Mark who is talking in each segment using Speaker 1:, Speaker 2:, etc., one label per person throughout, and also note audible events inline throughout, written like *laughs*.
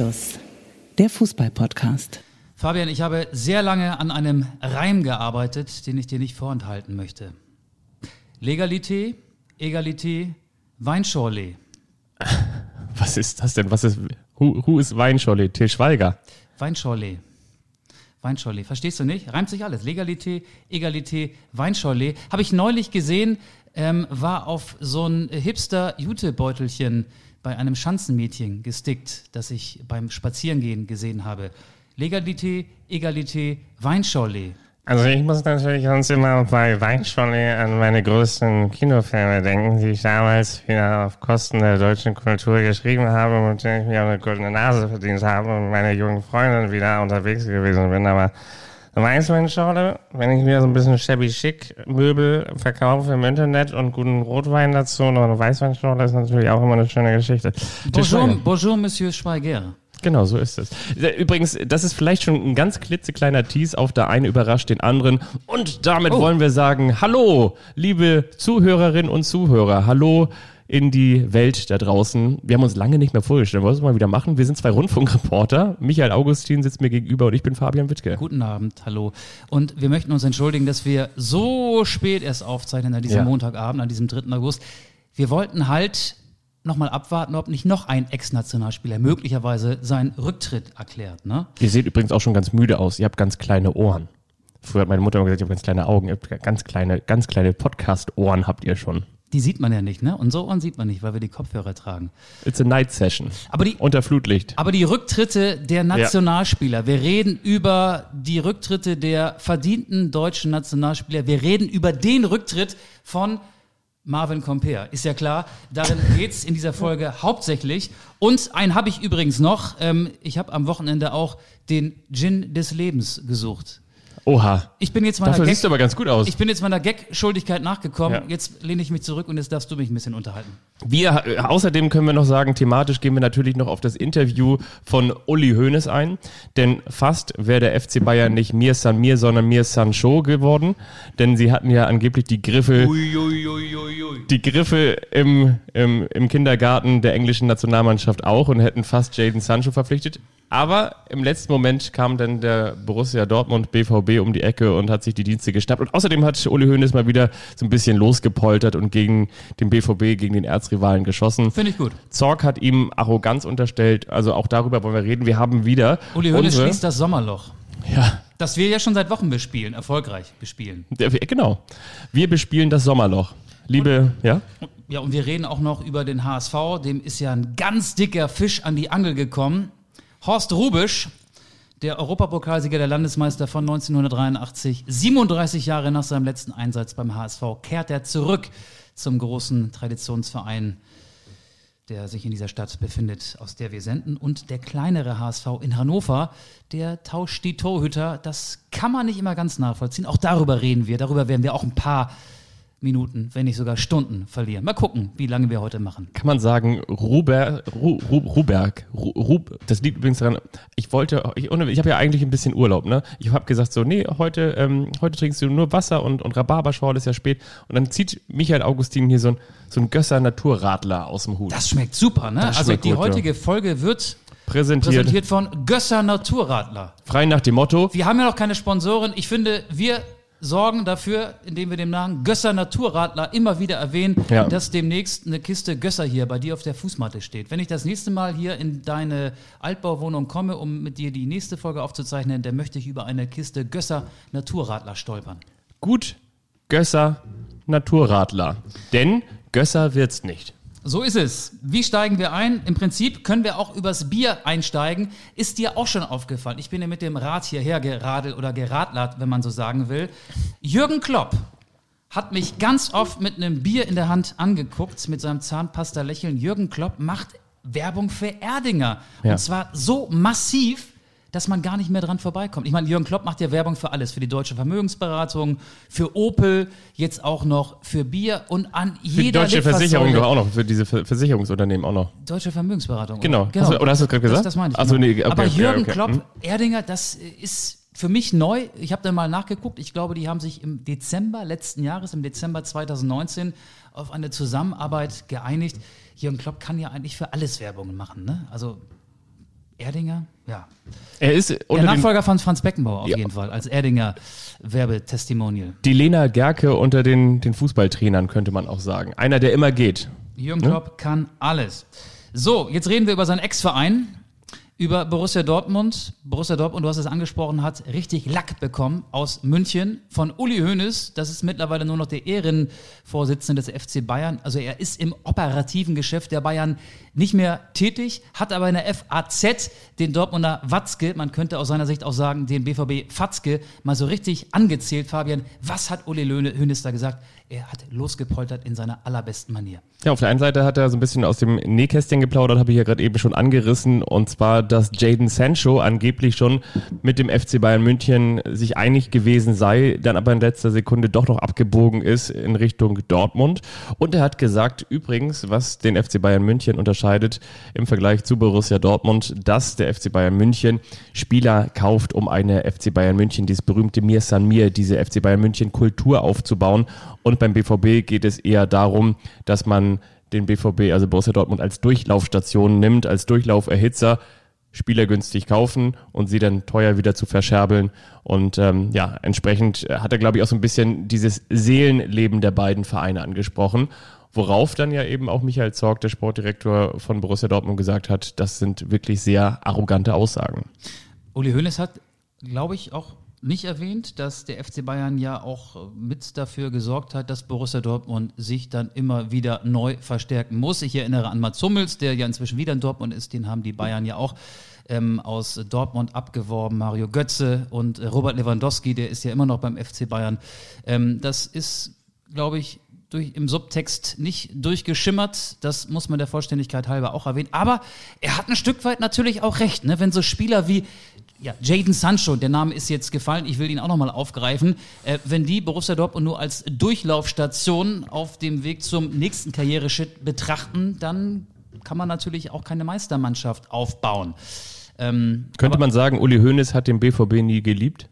Speaker 1: Anstoß, der Fußball-Podcast.
Speaker 2: Fabian, ich habe sehr lange an einem Reim gearbeitet, den ich dir nicht vorenthalten möchte. Legalité, Egalité, Weinschorle. *laughs*
Speaker 3: Was ist das denn? Was ist, who, who ist Weinschorle? Til Schweiger.
Speaker 2: Weinschorle. Weinschorle. Verstehst du nicht? Reimt sich alles. Legalité, Egalité, Weinschorle. Habe ich neulich gesehen, ähm, war auf so ein Hipster-Jutebeutelchen bei einem Schanzenmädchen gestickt, das ich beim Spazierengehen gesehen habe. Legalité, Egalité, Weinschorle.
Speaker 4: Also ich muss natürlich sonst immer bei Weinschorle an meine größten Kinofilme denken, die ich damals wieder auf Kosten der deutschen Kultur geschrieben habe und denen ich mir eine goldene Nase verdient habe und meine jungen Freundin wieder unterwegs gewesen bin. Aber Weißweinschorle, wenn ich mir so ein bisschen shabby schick Möbel verkaufe im Internet und guten Rotwein dazu und eine Weißweinschorle ist natürlich auch immer eine schöne Geschichte.
Speaker 2: Bonjour, bonjour, Monsieur Schweiger.
Speaker 3: Genau, so ist es. Übrigens, das ist vielleicht schon ein ganz klitzekleiner Tease auf der eine überrascht den anderen. Und damit
Speaker 2: Oh.
Speaker 3: wollen wir sagen, hallo, liebe Zuhörerinnen und Zuhörer, hallo in die Welt da draußen. Wir haben uns lange nicht mehr vorgestellt, wollen wir es mal wieder machen. Wir sind zwei Rundfunkreporter. Michael Augustin sitzt mir gegenüber und ich bin Fabian Wittke.
Speaker 2: Guten Abend, hallo. Und wir möchten uns entschuldigen, dass wir so spät erst aufzeichnen an diesem
Speaker 3: Ja.
Speaker 2: Montagabend, an diesem 3. August. Wir wollten halt nochmal abwarten, ob nicht noch ein Ex-Nationalspieler möglicherweise seinen Rücktritt erklärt. Ne?
Speaker 3: Ihr seht übrigens auch schon ganz müde aus. Ihr habt ganz kleine Ohren. Früher hat meine Mutter immer gesagt, ihr habt ganz kleine Augen. Ihr habt ganz kleine, ganz kleine Podcast-Ohren habt ihr schon.
Speaker 2: Die sieht man ja nicht, ne? Unsere Ohren sieht man nicht, weil wir die Kopfhörer tragen.
Speaker 3: It's a night session.
Speaker 2: Aber die,
Speaker 3: Unter Flutlicht.
Speaker 2: Aber die Rücktritte der Nationalspieler, wir reden über die Rücktritte der verdienten deutschen Nationalspieler, wir reden über den Rücktritt von Marvin Comper. Ist ja klar, darin geht's in dieser Folge hauptsächlich. Und einen habe ich übrigens noch. Ähm, ich habe am Wochenende auch den Gin des Lebens gesucht.
Speaker 3: Oha.
Speaker 2: Ich bin jetzt meiner
Speaker 3: Dafür
Speaker 2: Gag-
Speaker 3: siehst du aber ganz gut aus.
Speaker 2: ich bin jetzt meiner Gag-Schuldigkeit nachgekommen.
Speaker 3: Ja.
Speaker 2: Jetzt lehne ich mich zurück und jetzt darfst du mich ein bisschen unterhalten.
Speaker 3: Wir, äh, außerdem können wir noch sagen, thematisch gehen wir natürlich noch auf das Interview von Uli Hoeneß ein, denn fast wäre der FC Bayern nicht Mir San Mir, sondern Mir San Show geworden, denn sie hatten ja angeblich die Griffe, die Griffe im, im, im Kindergarten der englischen Nationalmannschaft auch und hätten fast Jaden Sancho verpflichtet. Aber im letzten Moment kam dann der Borussia Dortmund BVB um die Ecke und hat sich die Dienste geschnappt. Und außerdem hat Uli Hoeneß mal wieder so ein bisschen losgepoltert und gegen den BVB, gegen den Erzrivalen geschossen.
Speaker 2: Finde ich gut.
Speaker 3: Zorg hat ihm Arroganz unterstellt. Also auch darüber wollen wir reden. Wir haben wieder
Speaker 2: Uli Hoeneß schließt das Sommerloch.
Speaker 3: ja,
Speaker 2: Das wir ja schon seit Wochen bespielen, erfolgreich bespielen.
Speaker 3: der, genau. Wir bespielen das Sommerloch. Liebe, ja?
Speaker 2: Ja, und wir reden auch noch über den HSV. Dem ist ja ein ganz dicker Fisch an die Angel gekommen. Horst Rubisch, der Europapokalsieger der Landesmeister von 1983, 37 Jahre nach seinem letzten Einsatz beim HSV, kehrt er zurück zum großen Traditionsverein, der sich in dieser Stadt befindet, aus der wir senden. Und der kleinere HSV in Hannover, der tauscht die Torhüter. Das kann man nicht immer ganz nachvollziehen. Auch darüber reden wir. Darüber werden wir auch ein paar Minuten, wenn nicht sogar Stunden verlieren. Mal gucken, wie lange wir heute machen.
Speaker 3: Kann man sagen, Ruber, Ru, Ru, Ruberg, Ru, Rub, das liegt übrigens daran, ich wollte, ich, ich habe ja eigentlich ein bisschen Urlaub, ne? Ich habe gesagt so, nee, heute, ähm, heute trinkst du nur Wasser und, und Rhabarberschorle ist ja spät. Und dann zieht Michael Augustin hier so ein, so ein Gösser Naturradler aus dem Hut.
Speaker 2: Das schmeckt super, ne?
Speaker 3: Das
Speaker 2: also die
Speaker 3: gut, ja.
Speaker 2: heutige Folge wird
Speaker 3: präsentiert,
Speaker 2: präsentiert von Gösser Naturradler.
Speaker 3: frei nach dem Motto,
Speaker 2: Wir haben ja noch keine Sponsoren. Ich finde, wir sorgen dafür, indem wir den Namen Gösser Naturradler immer wieder erwähnen,
Speaker 3: Ja.
Speaker 2: dass demnächst eine Kiste Gösser hier bei dir auf der Fußmatte steht. Wenn ich das nächste Mal hier in deine Altbauwohnung komme, um mit dir die nächste Folge aufzuzeichnen, dann möchte ich über eine Kiste Gösser Naturradler stolpern.
Speaker 3: gut Gösser Naturradler. Denn Gösser wird's nicht.
Speaker 2: So ist es. Wie steigen wir ein? Im Prinzip können wir auch übers Bier einsteigen. Ist dir auch schon aufgefallen? Ich bin ja mit dem Rad hierher geradelt oder geradlert, wenn man so sagen will. Jürgen Klopp hat mich ganz oft mit einem Bier in der Hand angeguckt, mit seinem Zahnpasta-Lächeln. Jürgen Klopp macht Werbung für Erdinger.
Speaker 3: Ja.
Speaker 2: Und zwar so massiv, dass man gar nicht mehr dran vorbeikommt. Ich meine, Jürgen Klopp macht ja Werbung für alles, für die deutsche Vermögensberatung, für Opel, jetzt auch noch für Bier und an
Speaker 3: Für
Speaker 2: jeder
Speaker 3: deutsche Versicherung doch auch noch, für diese Ver- Versicherungsunternehmen auch noch.
Speaker 2: Deutsche Vermögensberatung.
Speaker 3: Genau.
Speaker 2: Oder,
Speaker 3: Hast du- oder hast du es gerade gesagt?
Speaker 2: Das, das meine ich.
Speaker 3: Ach so,
Speaker 2: genau.
Speaker 3: nee, okay,
Speaker 2: Aber
Speaker 3: okay,
Speaker 2: Jürgen
Speaker 3: okay.
Speaker 2: Klopp,
Speaker 3: Hm.
Speaker 2: Erdinger, das ist für mich neu. Ich habe da mal nachgeguckt. Ich glaube, die haben sich im Dezember letzten Jahres, im Dezember 2019, auf eine Zusammenarbeit geeinigt. Jürgen Klopp kann ja eigentlich für alles Werbung machen. Ne? Also Erdinger? Ja.
Speaker 3: Er ist
Speaker 2: Der Nachfolger von Franz Beckenbauer auf
Speaker 3: Ja.
Speaker 2: jeden Fall, als Erdinger Werbetestimonial.
Speaker 3: die Lena Gerke unter den, den Fußballtrainern, könnte man auch sagen. Einer, der immer geht.
Speaker 2: Jürgen Klopp kann alles. So, jetzt reden wir über seinen Ex-Verein, über Borussia Dortmund. Borussia Dortmund, du hast es angesprochen, hat richtig Lack bekommen aus München von Uli Hoeneß. Das ist mittlerweile nur noch der Ehrenvorsitzende des FC Bayern. Also er ist im operativen Geschäft der Bayern nicht mehr tätig, hat aber in der FAZ den Dortmunder Watzke, man könnte aus seiner Sicht auch sagen, den BVB Fatzke, mal so richtig angezählt. Fabian, was hat Uli Hoeneß da gesagt? Er hat losgepoltert in seiner allerbesten Manier.
Speaker 3: Ja, auf der einen Seite hat er so ein bisschen aus dem Nähkästchen geplaudert, habe ich ja gerade eben schon angerissen, und zwar, dass Jaden Sancho angeblich schon mit dem FC Bayern München sich einig gewesen sei, dann aber in letzter Sekunde doch noch abgebogen ist in Richtung Dortmund. Und er hat gesagt, übrigens, was den FC Bayern München unterscheidet im Vergleich zu Borussia Dortmund, dass der FC Bayern München Spieler kauft, um eine FC Bayern München, dieses berühmte Mir San Mir, diese FC Bayern München Kultur aufzubauen. Und beim BVB geht es eher darum, dass man den BVB, also Borussia Dortmund, als Durchlaufstation nimmt, als Durchlauferhitzer, Spieler günstig kaufen und sie dann teuer wieder zu verscherbeln. Und ähm, ja, entsprechend hat er, glaube ich, auch so ein bisschen dieses Seelenleben der beiden Vereine angesprochen. Worauf dann ja eben auch Michael Zorg, der Sportdirektor von Borussia Dortmund, gesagt hat, das sind wirklich sehr arrogante Aussagen.
Speaker 2: Uli Hoeneß hat, glaube ich, auch nicht erwähnt, dass der FC Bayern ja auch mit dafür gesorgt hat, dass Borussia Dortmund sich dann immer wieder neu verstärken muss. Ich erinnere an Mats Hummels, der ja inzwischen wieder in Dortmund ist, den haben die Bayern ja auch ähm, aus Dortmund abgeworben, Mario Götze und äh, Robert Lewandowski, der ist ja immer noch beim FC Bayern. Ähm, das ist, glaube ich, durch, im Subtext nicht durchgeschimmert. Das muss man der Vollständigkeit halber auch erwähnen. Aber er hat ein Stück weit natürlich auch recht, ne? wenn so Spieler wie ja, Jaden Sancho, der Name ist jetzt gefallen, ich will ihn auch nochmal aufgreifen. Äh, wenn die Borussia Dortmund nur als Durchlaufstation auf dem Weg zum nächsten Karriereschritt betrachten, dann kann man natürlich auch keine Meistermannschaft aufbauen. Ähm,
Speaker 3: Könnte man sagen, Uli Hoeneß hat den BVB nie geliebt?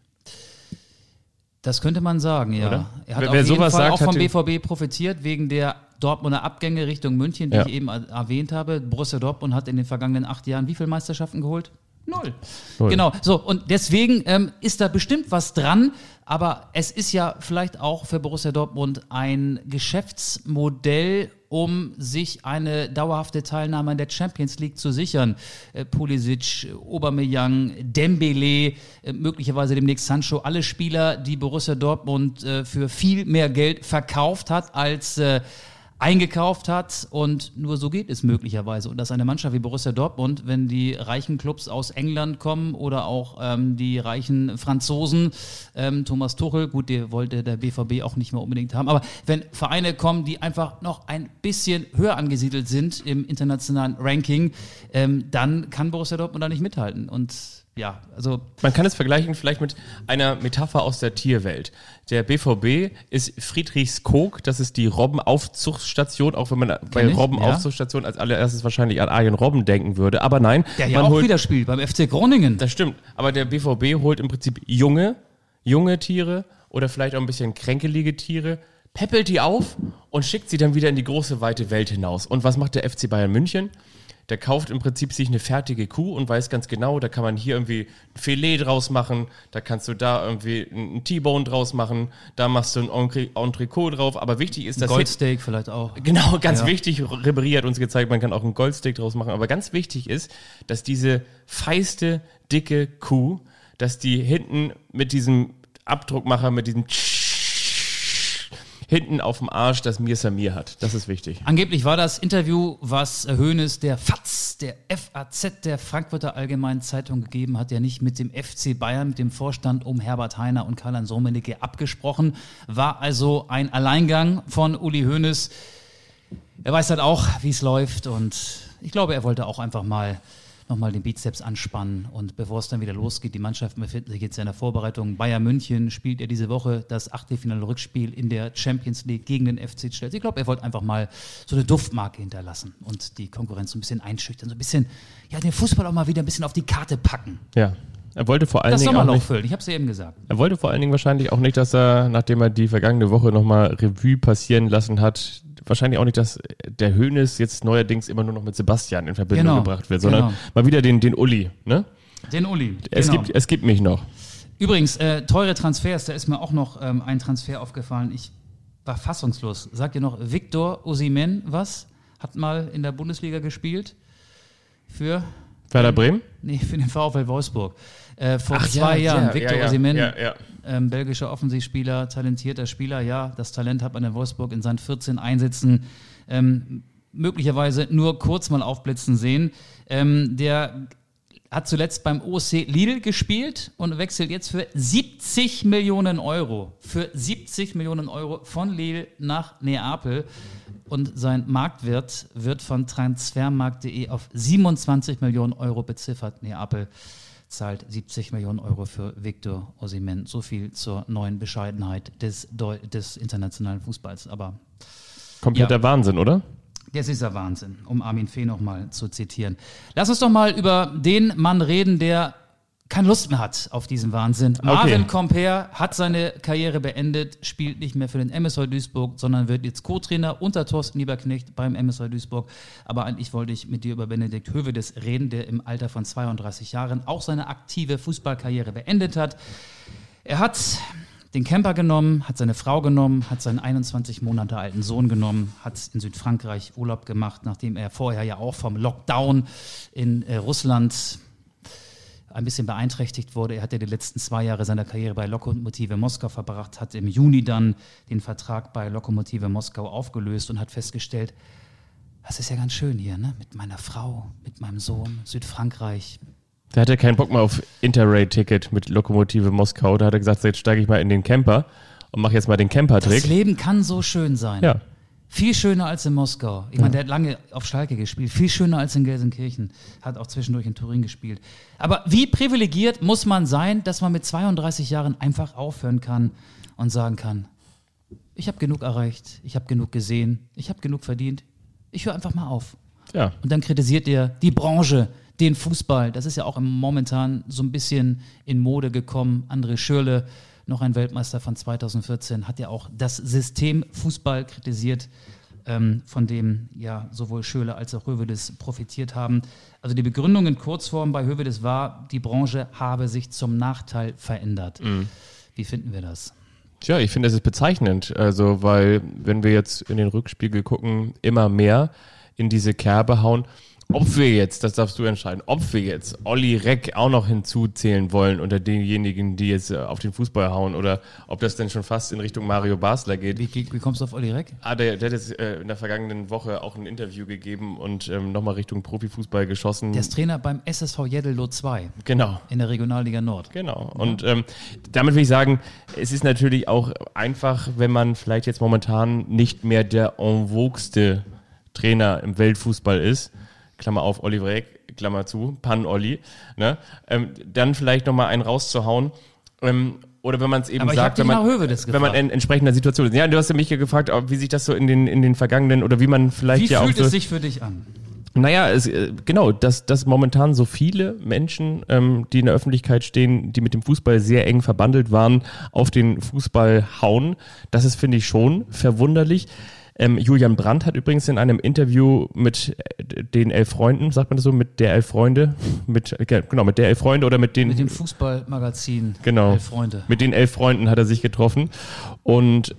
Speaker 2: Das könnte man sagen, ja.
Speaker 3: Oder?
Speaker 2: Er hat
Speaker 3: Wer-
Speaker 2: auf
Speaker 3: wer
Speaker 2: jeden Fall
Speaker 3: sagt,
Speaker 2: auch vom BVB profitiert, wegen der Dortmunder Abgänge Richtung München, die
Speaker 3: Ja.
Speaker 2: ich eben er- erwähnt habe. Borussia Dortmund hat in den vergangenen acht Jahren wie viele Meisterschaften geholt? Null.
Speaker 3: Null.
Speaker 2: Genau, so, und deswegen ähm, ist da bestimmt was dran, aber es ist ja vielleicht auch für Borussia Dortmund ein Geschäftsmodell, um sich eine dauerhafte Teilnahme an der Champions League zu sichern. Äh, Pulisic, Aubameyang, Dembele, äh, möglicherweise demnächst Sancho, alle Spieler, die Borussia Dortmund äh, für viel mehr Geld verkauft hat als äh, eingekauft hat und nur so geht es möglicherweise. Und dass eine Mannschaft wie Borussia Dortmund, wenn die reichen Clubs aus England kommen oder auch ähm, die reichen Franzosen, ähm, Thomas Tuchel, gut, der wollte der BVB auch nicht mehr unbedingt haben, aber wenn Vereine kommen, die einfach noch ein bisschen höher angesiedelt sind im internationalen Ranking, ähm, dann kann Borussia Dortmund da nicht mithalten. Und ja, also
Speaker 3: Man kann es vergleichen vielleicht mit einer Metapher aus der Tierwelt. Der BVB ist Friedrichskoog, das ist die Robbenaufzuchtstation, auch wenn man bei
Speaker 2: ich,
Speaker 3: Robbenaufzuchtstation als allererstes wahrscheinlich an Arjen Robben denken würde. Aber nein,
Speaker 2: der ja auch
Speaker 3: holt,
Speaker 2: wieder spielt beim FC Groningen.
Speaker 3: das stimmt. Aber der BVB holt im Prinzip junge, junge Tiere oder vielleicht auch ein bisschen kränkelige Tiere, peppelt die auf und schickt sie dann wieder in die große weite Welt hinaus. Und was macht der FC Bayern München? Der kauft im Prinzip sich eine fertige Kuh und weiß ganz genau, da kann man hier irgendwie ein Filet draus machen, da kannst du da irgendwie ein T-Bone draus machen, da machst du ein Entre- Entrecot drauf. Aber wichtig ist, dass
Speaker 2: Goldsteak vielleicht auch. *laughs*
Speaker 3: Genau, ganz
Speaker 2: Ja.
Speaker 3: wichtig. Ribéry hat uns gezeigt, man kann auch einen Goldstick draus machen. Aber ganz wichtig ist, dass diese feiste, dicke Kuh, dass die hinten mit diesem Abdruckmacher, mit diesem hinten auf dem Arsch das Mir Samir hat. Das ist wichtig.
Speaker 2: Angeblich war das Interview, was Hoeneß der FAZ, der FAZ der Frankfurter Allgemeinen Zeitung gegeben hat, ja nicht mit dem FC Bayern, mit dem Vorstand um Herbert Heiner und Karl-Heinz Rummenigge abgesprochen. War also ein Alleingang von Uli Hoeneß. Er weiß halt auch, wie es läuft und ich glaube, er wollte auch einfach mal nochmal den Bizeps anspannen und bevor es dann wieder losgeht, die Mannschaften befinden sich jetzt in der Vorbereitung. Bayern München spielt ja diese Woche das Achtelfinale Rückspiel in der Champions League gegen den FC Chelsea. Ich glaube, er wollte einfach mal so eine Duftmarke hinterlassen und die Konkurrenz so ein bisschen einschüchtern, so ein bisschen, ja, den Fußball auch mal wieder ein bisschen auf die Karte packen.
Speaker 3: Ja. Er wollte vor allen
Speaker 2: Das
Speaker 3: Dingen auch
Speaker 2: Sommerloch füllen, ich habe es eben gesagt.
Speaker 3: er wollte vor allen Dingen wahrscheinlich auch nicht, dass er, nachdem er die vergangene Woche nochmal Revue passieren lassen hat, wahrscheinlich auch nicht, dass der Hönes jetzt neuerdings immer nur noch mit Sebastian in Verbindung
Speaker 2: Genau,
Speaker 3: gebracht wird, sondern
Speaker 2: genau.
Speaker 3: mal wieder den, den Uli, ne?
Speaker 2: Den Uli.
Speaker 3: Es,
Speaker 2: genau.
Speaker 3: gibt, es gibt mich noch.
Speaker 2: Übrigens, äh, teure Transfers, da ist mir auch noch ähm, ein Transfer aufgefallen. Ich war fassungslos. Sagt ihr noch, Victor Osimen was? Hat mal in der Bundesliga gespielt. Für,
Speaker 3: Werder Bremen?
Speaker 2: nee, für den VfL Wolfsburg. Äh, vor
Speaker 3: Ach
Speaker 2: zwei
Speaker 3: ja,
Speaker 2: Jahren.
Speaker 3: ja,
Speaker 2: Victor
Speaker 3: ja.
Speaker 2: Osimhen,
Speaker 3: Ja, ja.
Speaker 2: Ähm, belgischer Offensivspieler, talentierter Spieler. Ja, das Talent hat man in Wolfsburg in seinen 14 Einsätzen ähm, möglicherweise nur kurz mal aufblitzen sehen. Ähm, der hat zuletzt beim OC Lidl gespielt und wechselt jetzt für 70 Millionen Euro. Für 70 Millionen Euro von Lille nach Neapel. Und sein Marktwert wird von transfermarkt.de auf 27 Millionen Euro beziffert. Neapel zahlt 70 Millionen Euro für Victor Osimhen. So viel zur neuen Bescheidenheit des, Deu des internationalen Fußballs. Aber
Speaker 3: Kompletter
Speaker 2: Ja.
Speaker 3: Wahnsinn, oder?
Speaker 2: das ist ja Wahnsinn, um Armin Fee nochmal zu zitieren. Lass uns doch mal über den Mann reden, der keine Lust mehr hat auf diesen Wahnsinn. Marvin Comper hat seine Karriere beendet, spielt nicht mehr für den MSV Duisburg, sondern wird jetzt Co-Trainer unter Thorsten Lieberknecht beim MSV Duisburg. Aber eigentlich wollte ich mit dir über Benedikt Hövedes reden, der im Alter von 32 Jahren auch seine aktive Fußballkarriere beendet hat. Er hat den Camper genommen, hat seine Frau genommen, hat seinen 21 Monate alten Sohn genommen, hat in Südfrankreich Urlaub gemacht, nachdem er vorher ja auch vom Lockdown in äh, Russland ein bisschen beeinträchtigt wurde. Er hat ja die letzten zwei Jahre seiner Karriere bei Lokomotive Moskau verbracht, hat im Juni dann den Vertrag bei Lokomotive Moskau aufgelöst und hat festgestellt, das ist ja ganz schön hier, ne? Mit meiner Frau, mit meinem Sohn, Südfrankreich.
Speaker 3: Der hatte keinen Bock mehr auf Interrail-Ticket mit Lokomotive Moskau. Da hat er gesagt, jetzt steige ich mal in den Camper und mache jetzt mal den
Speaker 2: Das
Speaker 3: Camper-Trick.
Speaker 2: Leben kann so schön sein.
Speaker 3: Ja.
Speaker 2: Viel schöner als in Moskau. Ich meine, der hat lange auf Schalke gespielt. Viel schöner als in Gelsenkirchen. Hat auch zwischendurch in Turin gespielt. Aber wie privilegiert muss man sein, dass man mit 32 Jahren einfach aufhören kann und sagen kann, ich habe genug erreicht, ich habe genug gesehen, ich habe genug verdient. Ich höre einfach mal auf.
Speaker 3: Ja.
Speaker 2: Und dann kritisiert ihr die Branche, den Fußball. Das ist ja auch im momentan so ein bisschen in Mode gekommen. André Schürle, noch ein Weltmeister von 2014, hat ja auch das System Fußball kritisiert, ähm, von dem ja sowohl Schürle als auch Hövedes profitiert haben. Also die Begründung in Kurzform bei Hövedes war, die Branche habe sich zum Nachteil verändert. Wie finden wir das?
Speaker 3: Tja, ich finde, das ist bezeichnend. Also, weil, wenn wir jetzt in den Rückspiegel gucken, immer mehr in diese Kerbe hauen. Ob wir jetzt, das darfst du entscheiden, ob wir jetzt Olli Reck auch noch hinzuzählen wollen unter denjenigen, die jetzt äh, auf den Fußball hauen oder ob das denn schon fast in Richtung Mario Basler geht.
Speaker 2: Wie, wie, kommst du auf Olli Reck?
Speaker 3: Ah, der, der hat jetzt äh, in der vergangenen Woche auch ein Interview gegeben und ähm, nochmal Richtung Profifußball geschossen.
Speaker 2: Der ist Trainer beim SSV Jeddelloh 2
Speaker 3: genau.
Speaker 2: in der Regionalliga Nord.
Speaker 3: Genau. Und ähm, damit will ich sagen, es ist natürlich auch einfach, wenn man vielleicht jetzt momentan nicht mehr der en vogueste Trainer im Weltfußball ist, Klammer auf, Oliver Reck, Klammer zu, Pan-Olli, ne? ähm, dann vielleicht nochmal einen rauszuhauen. Ähm, oder wenn man es eben
Speaker 2: Aber
Speaker 3: sagt, wenn man, wenn man in entsprechender Situation ist. Ja, du hast ja mich ja gefragt, wie sich das so in den, in den vergangenen oder wie man vielleicht
Speaker 2: Wie
Speaker 3: ja auch
Speaker 2: fühlt
Speaker 3: so,
Speaker 2: es sich für dich an?
Speaker 3: naja, es, äh, genau, dass, dass momentan so viele Menschen, ähm, die in der Öffentlichkeit stehen, die mit dem Fußball sehr eng verbandelt waren, auf den Fußball hauen, das ist, finde ich, schon verwunderlich. Ähm, Julian Brandt hat übrigens in einem Interview mit äh, den elf Freunden, sagt man das so, mit der elf Freunde, mit, genau, mit der elf Freunde oder mit den,
Speaker 2: Mit dem Fußballmagazin
Speaker 3: Genau.
Speaker 2: Elf Freunde.
Speaker 3: mit den elf Freunden hat er sich getroffen und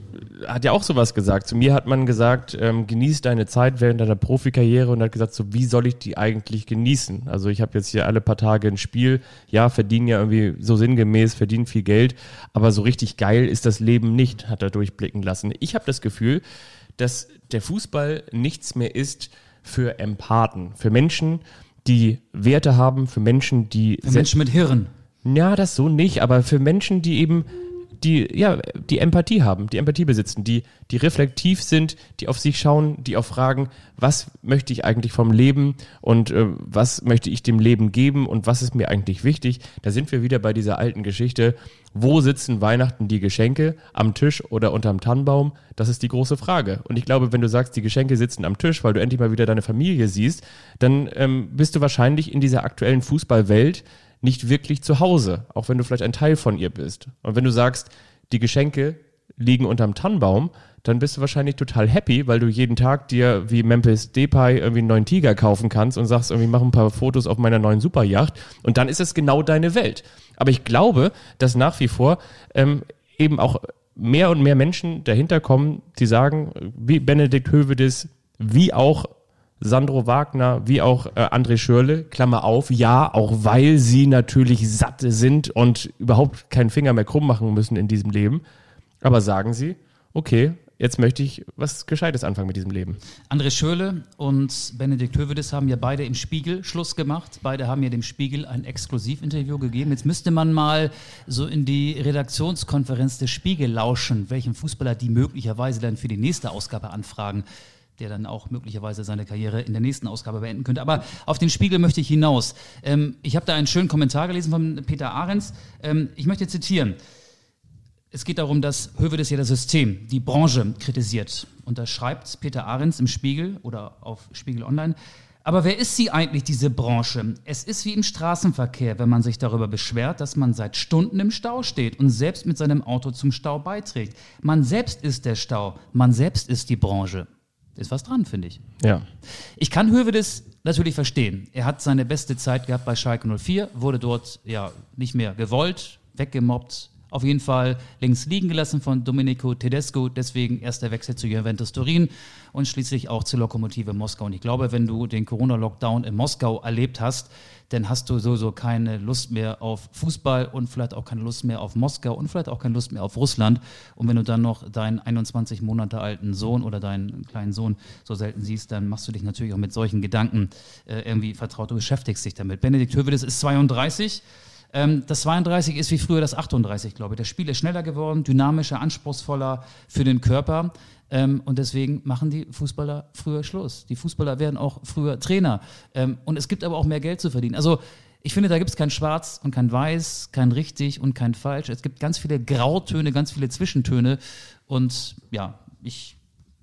Speaker 3: hat ja auch sowas gesagt. Zu mir hat man gesagt, ähm, genieß deine Zeit während deiner Profikarriere und hat gesagt, so wie soll ich die eigentlich genießen? Also ich habe jetzt hier alle paar Tage ein Spiel, ja, verdiene ja irgendwie so sinngemäß, verdiene viel Geld, aber so richtig geil ist das Leben nicht, hat er durchblicken lassen. Ich habe das Gefühl, dass der Fußball nichts mehr ist für Empathen, für Menschen, die Werte haben, für Menschen, die
Speaker 2: Für Menschen mit Hirn.
Speaker 3: ja, das so nicht, aber für Menschen, die eben die ja die Empathie haben, die Empathie besitzen, die die reflektiv sind, die auf sich schauen, die auch fragen, was möchte ich eigentlich vom Leben und äh, was möchte ich dem Leben geben und was ist mir eigentlich wichtig? Da sind wir wieder bei dieser alten Geschichte, wo sitzen Weihnachten die Geschenke am Tisch oder unterm Tannenbaum? Das ist die große Frage. Und ich glaube, wenn du sagst, die Geschenke sitzen am Tisch, weil du endlich mal wieder deine Familie siehst, dann ähm, bist du wahrscheinlich in dieser aktuellen Fußballwelt nicht wirklich zu Hause, auch wenn du vielleicht ein Teil von ihr bist. Und wenn du sagst, die Geschenke liegen unterm Tannenbaum, dann bist du wahrscheinlich total happy, weil du jeden Tag dir wie Memphis Depay irgendwie einen neuen Tiger kaufen kannst und sagst irgendwie, mach ein paar Fotos auf meiner neuen Superjacht und dann ist es genau deine Welt. Aber ich glaube, dass nach wie vor ähm, eben auch mehr und mehr Menschen dahinter kommen, die sagen, wie Benedikt Hövedes, wie auch Sandro Wagner, wie auch äh, André Schürle, Klammer auf, ja, auch weil sie natürlich satt sind und überhaupt keinen Finger mehr krumm machen müssen in diesem Leben. Aber sagen sie, okay, jetzt möchte ich was Gescheites anfangen mit diesem Leben.
Speaker 2: André Schürle und Benedikt Hövedes haben ja beide im Spiegel Schluss gemacht. Beide haben ja dem Spiegel ein Exklusivinterview gegeben. Jetzt müsste man mal so in die Redaktionskonferenz des Spiegel lauschen, welchen Fußballer die möglicherweise dann für die nächste Ausgabe anfragen der dann auch möglicherweise seine Karriere in der nächsten Ausgabe beenden könnte. Aber auf den Spiegel möchte ich hinaus. Ähm, ich habe da einen schönen Kommentar gelesen von Peter Ahrens. Ähm, ich möchte zitieren. Es geht darum, dass Hövedes ja das System, die Branche kritisiert. Und da schreibt Peter Ahrens im Spiegel oder auf Spiegel Online, aber wer ist sie eigentlich, diese Branche? Es ist wie im Straßenverkehr, wenn man sich darüber beschwert, dass man seit Stunden im Stau steht und selbst mit seinem Auto zum Stau beiträgt. Man selbst ist der Stau, man selbst ist die Branche ist was dran, finde ich.
Speaker 3: Ja.
Speaker 2: Ich kann Hövedes natürlich verstehen. Er hat seine beste Zeit gehabt bei Schalke 04, wurde dort ja nicht mehr gewollt, weggemobbt, auf jeden Fall links liegen gelassen von Domenico Tedesco, deswegen erst der Wechsel zu Juventus Turin und schließlich auch zur Lokomotive Moskau. Und ich glaube, wenn du den Corona-Lockdown in Moskau erlebt hast, dann hast du sowieso keine Lust mehr auf Fußball und vielleicht auch keine Lust mehr auf Moskau und vielleicht auch keine Lust mehr auf Russland. Und wenn du dann noch deinen 21 Monate alten Sohn oder deinen kleinen Sohn so selten siehst, dann machst du dich natürlich auch mit solchen Gedanken äh, irgendwie vertraut. Du beschäftigst dich damit. Benedikt Hövedes ist 32. Ähm, das 32 ist wie früher das 38, glaube ich. Das Spiel ist schneller geworden, dynamischer, anspruchsvoller für den Körper. Ähm, und deswegen machen die Fußballer früher Schluss. Die Fußballer werden auch früher Trainer. Ähm, und es gibt aber auch mehr Geld zu verdienen. Also ich finde, da gibt es kein Schwarz und kein Weiß, kein richtig und kein falsch. Es gibt ganz viele Grautöne, ganz viele Zwischentöne. Und ja, ich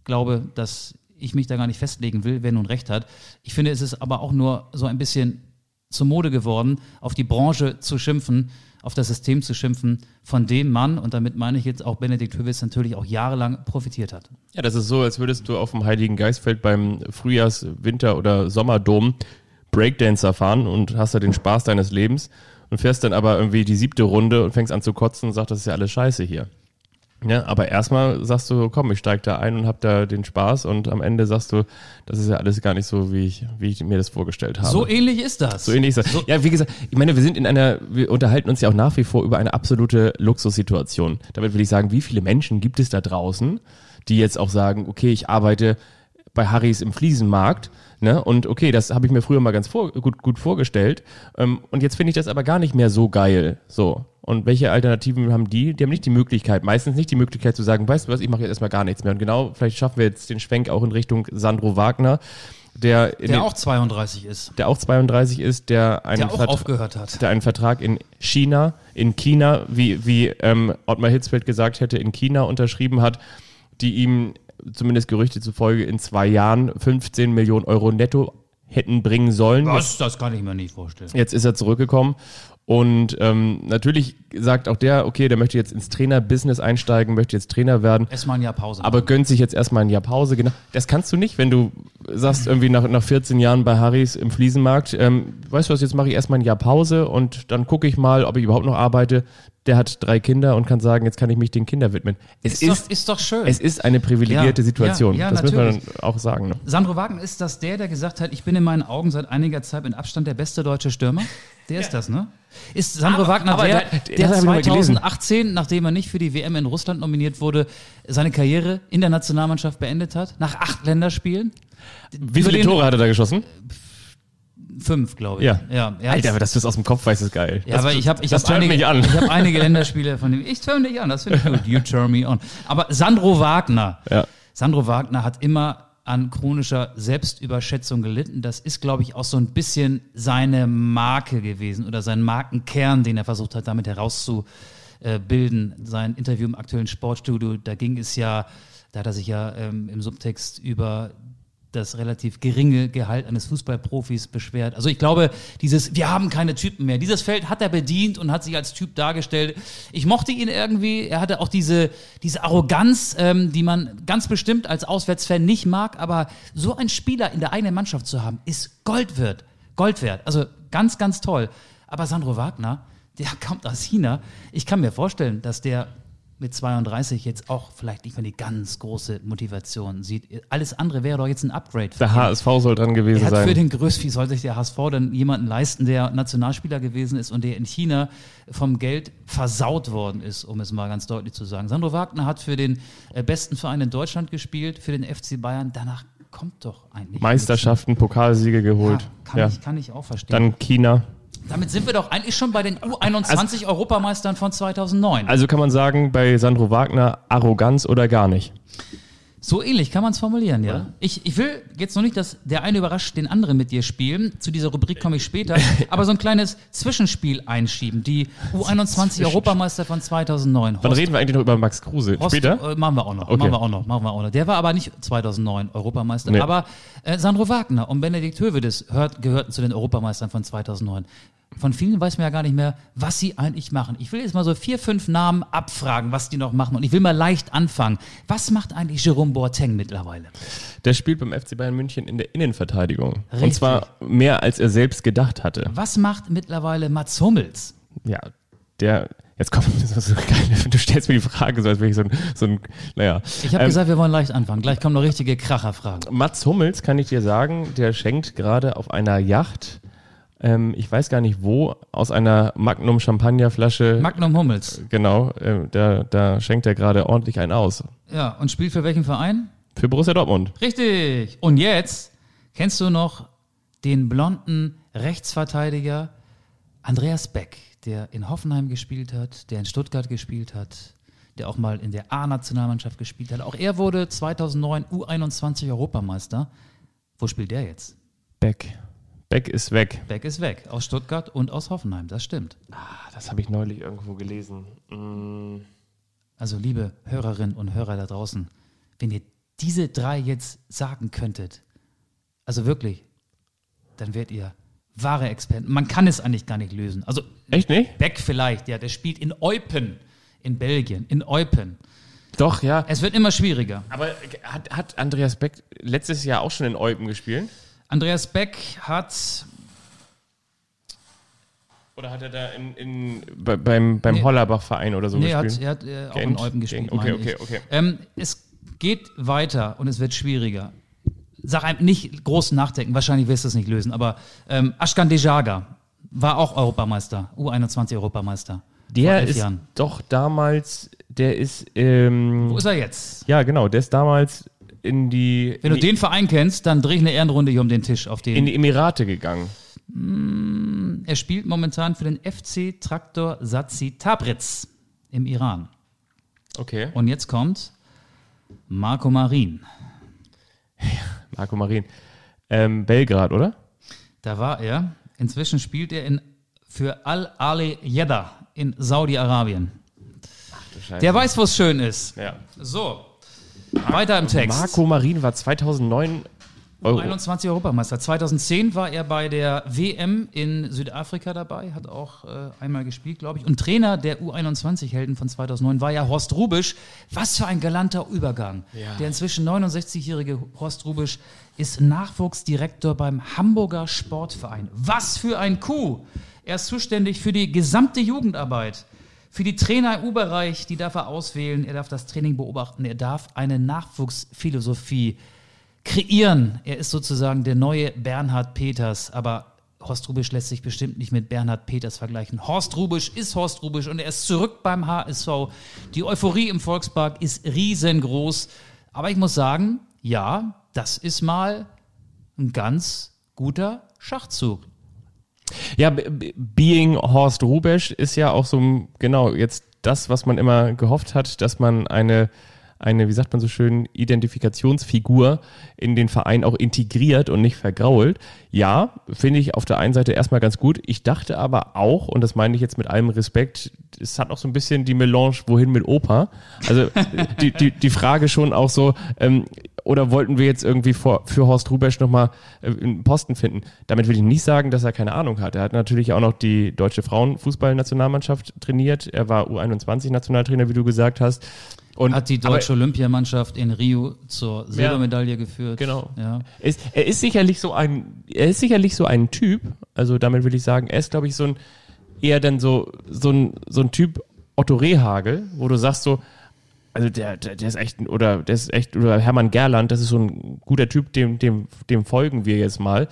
Speaker 2: glaube, dass ich mich da gar nicht festlegen will, wer nun recht hat. Ich finde, es ist aber auch nur so ein bisschen zur Mode geworden, auf die Branche zu schimpfen, auf das System zu schimpfen, von dem Mann, und damit meine ich jetzt auch Benedikt Höwitz, natürlich auch jahrelang profitiert hat.
Speaker 3: Ja, das ist so, als würdest du auf dem Heiligen Geistfeld beim Frühjahrs-, Winter- oder Sommerdom Breakdancer fahren und hast da den Spaß deines Lebens und fährst dann aber irgendwie die siebte Runde und fängst an zu kotzen und sagst, das ist ja alles scheiße hier. Ja, aber erstmal sagst du, komm, ich steig da ein und hab da den Spaß und am Ende sagst du, das ist ja alles gar nicht so, wie ich, wie ich mir das vorgestellt habe.
Speaker 2: So ähnlich ist das.
Speaker 3: So ähnlich ist das. So ja, wie gesagt, ich meine, wir sind in einer, wir unterhalten uns ja auch nach wie vor über eine absolute Luxussituation. Damit will ich sagen, wie viele Menschen gibt es da draußen, die jetzt auch sagen, okay, ich arbeite bei Harrys im Fliesenmarkt, ne? Und okay, das habe ich mir früher mal ganz vor, gut, gut vorgestellt. Ähm, und jetzt finde ich das aber gar nicht mehr so geil. So. Und welche Alternativen haben die? Die haben nicht die Möglichkeit, meistens nicht die Möglichkeit zu sagen, weißt du was, ich mache jetzt erstmal gar nichts mehr. Und genau, vielleicht schaffen wir jetzt den Schwenk auch in Richtung Sandro Wagner, der,
Speaker 2: der den, auch 32 ist.
Speaker 3: Der auch 32 ist, der einen,
Speaker 2: der auch aufgehört hat.
Speaker 3: Der einen Vertrag in China, in China, wie, wie ähm, Ottmar Hitzfeld gesagt hätte, in China unterschrieben hat, die ihm zumindest Gerüchte zufolge in zwei Jahren 15 Millionen Euro netto hätten bringen sollen.
Speaker 2: Was? Das kann ich mir nicht vorstellen.
Speaker 3: Jetzt ist er zurückgekommen und ähm, natürlich sagt auch der, okay, der möchte jetzt ins Trainerbusiness einsteigen, möchte jetzt Trainer werden.
Speaker 2: Erstmal ein Jahr Pause.
Speaker 3: Aber gönnt sich jetzt erstmal ein Jahr Pause. Genau. Das kannst du nicht, wenn du sagst, irgendwie nach, nach 14 Jahren bei Harrys im Fliesenmarkt, ähm, weißt du was, jetzt mache ich erstmal ein Jahr Pause und dann gucke ich mal, ob ich überhaupt noch arbeite. Der hat drei Kinder und kann sagen, jetzt kann ich mich den Kindern widmen. Es
Speaker 2: ist, ist, doch, ist doch schön.
Speaker 3: Es ist eine privilegierte ja, Situation. Ja, ja, das natürlich. muss man auch sagen. Ne?
Speaker 2: Sandro Wagner ist das der, der gesagt hat, ich bin in meinen Augen seit einiger Zeit mit Abstand der beste deutsche Stürmer? Der ist das, ne? Ist Sandro aber, Wagner aber der, der, der 2018, nachdem er nicht für die WM in Russland nominiert wurde, seine Karriere in der Nationalmannschaft beendet hat? Nach acht Länderspielen?
Speaker 3: Wie viele Tore hat er da geschossen?
Speaker 2: Fünf, glaube ich.
Speaker 3: Ja. ja Alter, aber dass du es aus dem Kopf weißt, ist geil.
Speaker 2: Ja, das, aber ich habe ich hab einige. Ich hab einige Länderspiele von dem. Ich turn dich an, das finde ich gut. You turn me on. Aber Sandro Wagner.
Speaker 3: Ja.
Speaker 2: Sandro Wagner hat immer an chronischer Selbstüberschätzung gelitten. Das ist, glaube ich, auch so ein bisschen seine Marke gewesen oder sein Markenkern, den er versucht hat, damit herauszubilden. Sein Interview im aktuellen Sportstudio, da ging es ja, da hat er sich ja ähm, im Subtext über das relativ geringe Gehalt eines Fußballprofis beschwert. Also ich glaube, dieses, wir haben keine Typen mehr. Dieses Feld hat er bedient und hat sich als Typ dargestellt. Ich mochte ihn irgendwie. Er hatte auch diese, diese Arroganz, ähm, die man ganz bestimmt als Auswärtsfan nicht mag. Aber so einen Spieler in der eigenen Mannschaft zu haben, ist Gold wert. Gold wert. Also ganz, ganz toll. Aber Sandro Wagner, der *laughs* kommt aus China. Ich kann mir vorstellen, dass der mit 32 jetzt auch vielleicht nicht mehr die ganz große Motivation sieht. Alles andere wäre doch jetzt ein Upgrade. für
Speaker 3: Der. HSV soll dran gewesen
Speaker 2: Er hat für
Speaker 3: sein.
Speaker 2: den Größ, wie soll sich der HSV denn jemanden leisten, der Nationalspieler gewesen ist und der in China vom Geld versaut worden ist, um es mal ganz deutlich zu sagen. Sandro Wagner hat für den äh, besten Verein in Deutschland gespielt, für den FC Bayern. Danach kommt doch eigentlich.
Speaker 3: Meisterschaften, Pokalsiege geholt.
Speaker 2: Ja, kann,
Speaker 3: Ja.
Speaker 2: Ich, kann ich auch verstehen.
Speaker 3: Dann China.
Speaker 2: Damit sind wir doch eigentlich schon bei den U21 Europameistern von 2009.
Speaker 3: Also kann man sagen, bei Sandro Wagner Arroganz oder gar nicht.
Speaker 2: So ähnlich kann man es formulieren, ja. Ich, ich will jetzt noch nicht, dass der eine überrascht den anderen mit dir spielen. Zu dieser Rubrik komme ich später. *laughs* aber so ein kleines Zwischenspiel einschieben. Die U21 Europameister von 2009.
Speaker 3: Wann reden wir eigentlich noch über Max Kruse?
Speaker 2: Horst,
Speaker 3: Später?
Speaker 2: Äh, machen wir auch noch.
Speaker 3: Okay.
Speaker 2: Machen wir auch noch. Machen wir auch noch. Der war aber nicht 2009 Europameister.
Speaker 3: Nee.
Speaker 2: Aber äh, Sandro Wagner und Benedikt Hövedes hört, gehörten zu den Europameistern von 2009. Von vielen weiß man ja gar nicht mehr, was sie eigentlich machen. Ich will jetzt mal so vier, fünf Namen abfragen, was die noch machen. Und ich will mal leicht anfangen. Was macht eigentlich Jerome Boateng mittlerweile?
Speaker 3: Der spielt beim FC Bayern München in der Innenverteidigung. Und
Speaker 2: Richtig.
Speaker 3: zwar mehr, als er selbst gedacht hatte.
Speaker 2: Was macht mittlerweile Mats Hummels?
Speaker 3: Ja, der. Jetzt kommt *laughs* so geil. Du stellst mir die Frage so, als wäre ich so ein, so ein naja.
Speaker 2: Ich habe
Speaker 3: Ähm,
Speaker 2: gesagt, wir wollen leicht anfangen. Gleich kommen noch richtige Kracherfragen.
Speaker 3: Mats Hummels, kann ich dir sagen, der schenkt gerade auf einer Yacht, ähm, ich weiß gar nicht wo, aus einer Magnum Champagnerflasche,
Speaker 2: Magnum Hummels.
Speaker 3: genau, äh, da, da schenkt er gerade ordentlich einen aus.
Speaker 2: Ja, und spielt für welchen Verein?
Speaker 3: Für Borussia Dortmund.
Speaker 2: Richtig. Und jetzt kennst du noch den blonden Rechtsverteidiger Andreas Beck, der in Hoffenheim gespielt hat, der in Stuttgart gespielt hat, der auch mal in der A-Nationalmannschaft gespielt hat. Auch er wurde 2009 U21 Europameister. Wo spielt der jetzt?
Speaker 3: Beck. Beck ist weg.
Speaker 2: Beck ist weg. Aus Stuttgart und aus Hoffenheim. Das stimmt.
Speaker 3: Ah, das habe ich neulich irgendwo gelesen. Mm.
Speaker 2: Also, liebe Hörerinnen und Hörer da draußen, wenn ihr diese drei jetzt sagen könntet, also wirklich, dann werdet ihr wahre Experten. Man kann es eigentlich gar nicht lösen. Also,
Speaker 3: Echt nicht?
Speaker 2: Beck vielleicht, ja, der spielt in Eupen in Belgien, in Eupen.
Speaker 3: Doch, ja.
Speaker 2: Es wird immer schwieriger.
Speaker 3: Aber hat, hat Andreas Beck letztes Jahr auch schon in Eupen gespielt?
Speaker 2: Andreas Beck hat,
Speaker 3: Oder hat er da in, in, bei, beim, beim
Speaker 2: Nee.
Speaker 3: Hollerbach-Verein oder so
Speaker 2: nee, er
Speaker 3: gespielt?
Speaker 2: hat, er hat äh, auch in? Eupen gespielt.
Speaker 3: Okay, okay,
Speaker 2: ich.
Speaker 3: okay.
Speaker 2: Ähm, es geht weiter und es wird schwieriger. Sag einem nicht groß nachdenken, wahrscheinlich wirst du es nicht lösen, aber ähm, Ashkan Dejaga war auch Europameister, U21-Europameister. vor
Speaker 3: Der ist
Speaker 2: Jahren.
Speaker 3: doch damals, der ist, ähm,
Speaker 2: Wo ist er jetzt?
Speaker 3: ja genau, der ist damals in die,
Speaker 2: Wenn du
Speaker 3: in, die
Speaker 2: den Verein kennst, dann dreh ich eine Ehrenrunde hier um den Tisch auf den.
Speaker 3: in die Emirate gegangen.
Speaker 2: er spielt momentan für den FC Traktor Sazi Tabriz im Iran.
Speaker 3: Okay.
Speaker 2: Und jetzt kommt Marco Marin. *laughs*
Speaker 3: Marco Marin. Ähm, Belgrad, oder?
Speaker 2: Da war er. Inzwischen spielt er in, für Al-Ali Jeddah in Saudi-Arabien. Der weiß, wo es schön ist.
Speaker 3: Ja.
Speaker 2: So, weiter im Text.
Speaker 3: Marco Marin war 2009 Euro.
Speaker 2: 21 Europameister. 2010 war er bei der WM in Südafrika dabei, hat auch äh, einmal gespielt, glaube ich. Und Trainer der U21-Helden von 2009 war ja Horst Rubisch. Was für ein galanter Übergang. Der inzwischen 69-jährige Horst Rubisch ist Nachwuchsdirektor beim Hamburger Sportverein. Was für ein Coup! Er ist zuständig für die gesamte Jugendarbeit. Für die Trainer im U-Bereich, die darf er auswählen, er darf das Training beobachten, er darf eine Nachwuchsphilosophie kreieren. Er ist sozusagen der neue Bernhard Peters, aber Horst Rubisch lässt sich bestimmt nicht mit Bernhard Peters vergleichen. Horst Rubisch ist Horst Rubisch und er ist zurück beim HSV. Die Euphorie im Volkspark ist riesengroß. Aber ich muss sagen, ja, das ist mal ein ganz guter Schachzug.
Speaker 3: Ja, Being Horst Rubesch ist ja auch so, genau, jetzt das, was man immer gehofft hat, dass man eine, eine, wie sagt man so schön, Identifikationsfigur in den Verein auch integriert und nicht vergrault. Ja, finde ich auf der einen Seite erstmal ganz gut. Ich dachte aber auch, und das meine ich jetzt mit allem Respekt, es hat auch so ein bisschen die Melange, wohin mit Opa. Also *laughs* die, die, die Frage schon auch so, ähm, oder wollten wir jetzt irgendwie vor, für Horst Rubesch nochmal äh, einen Posten finden? Damit will ich nicht sagen, dass er keine Ahnung hat. Er hat natürlich auch noch die deutsche Frauenfußballnationalmannschaft trainiert. Er war U21-Nationaltrainer, wie du gesagt hast. Und,
Speaker 2: Hat die deutsche Olympiamannschaft in Rio zur Silbermedaille geführt.
Speaker 3: Genau.
Speaker 2: Ja.
Speaker 3: Ist, er ist sicherlich so ein, er ist sicherlich so ein Typ, also damit will ich sagen, er ist, glaube ich, so ein, eher dann so, so ein, so ein Typ Otto Rehagel, wo du sagst so, also der, der, der ist echt, oder der ist echt, oder Hermann Gerland, das ist so ein guter Typ, dem, dem, dem folgen wir jetzt mal.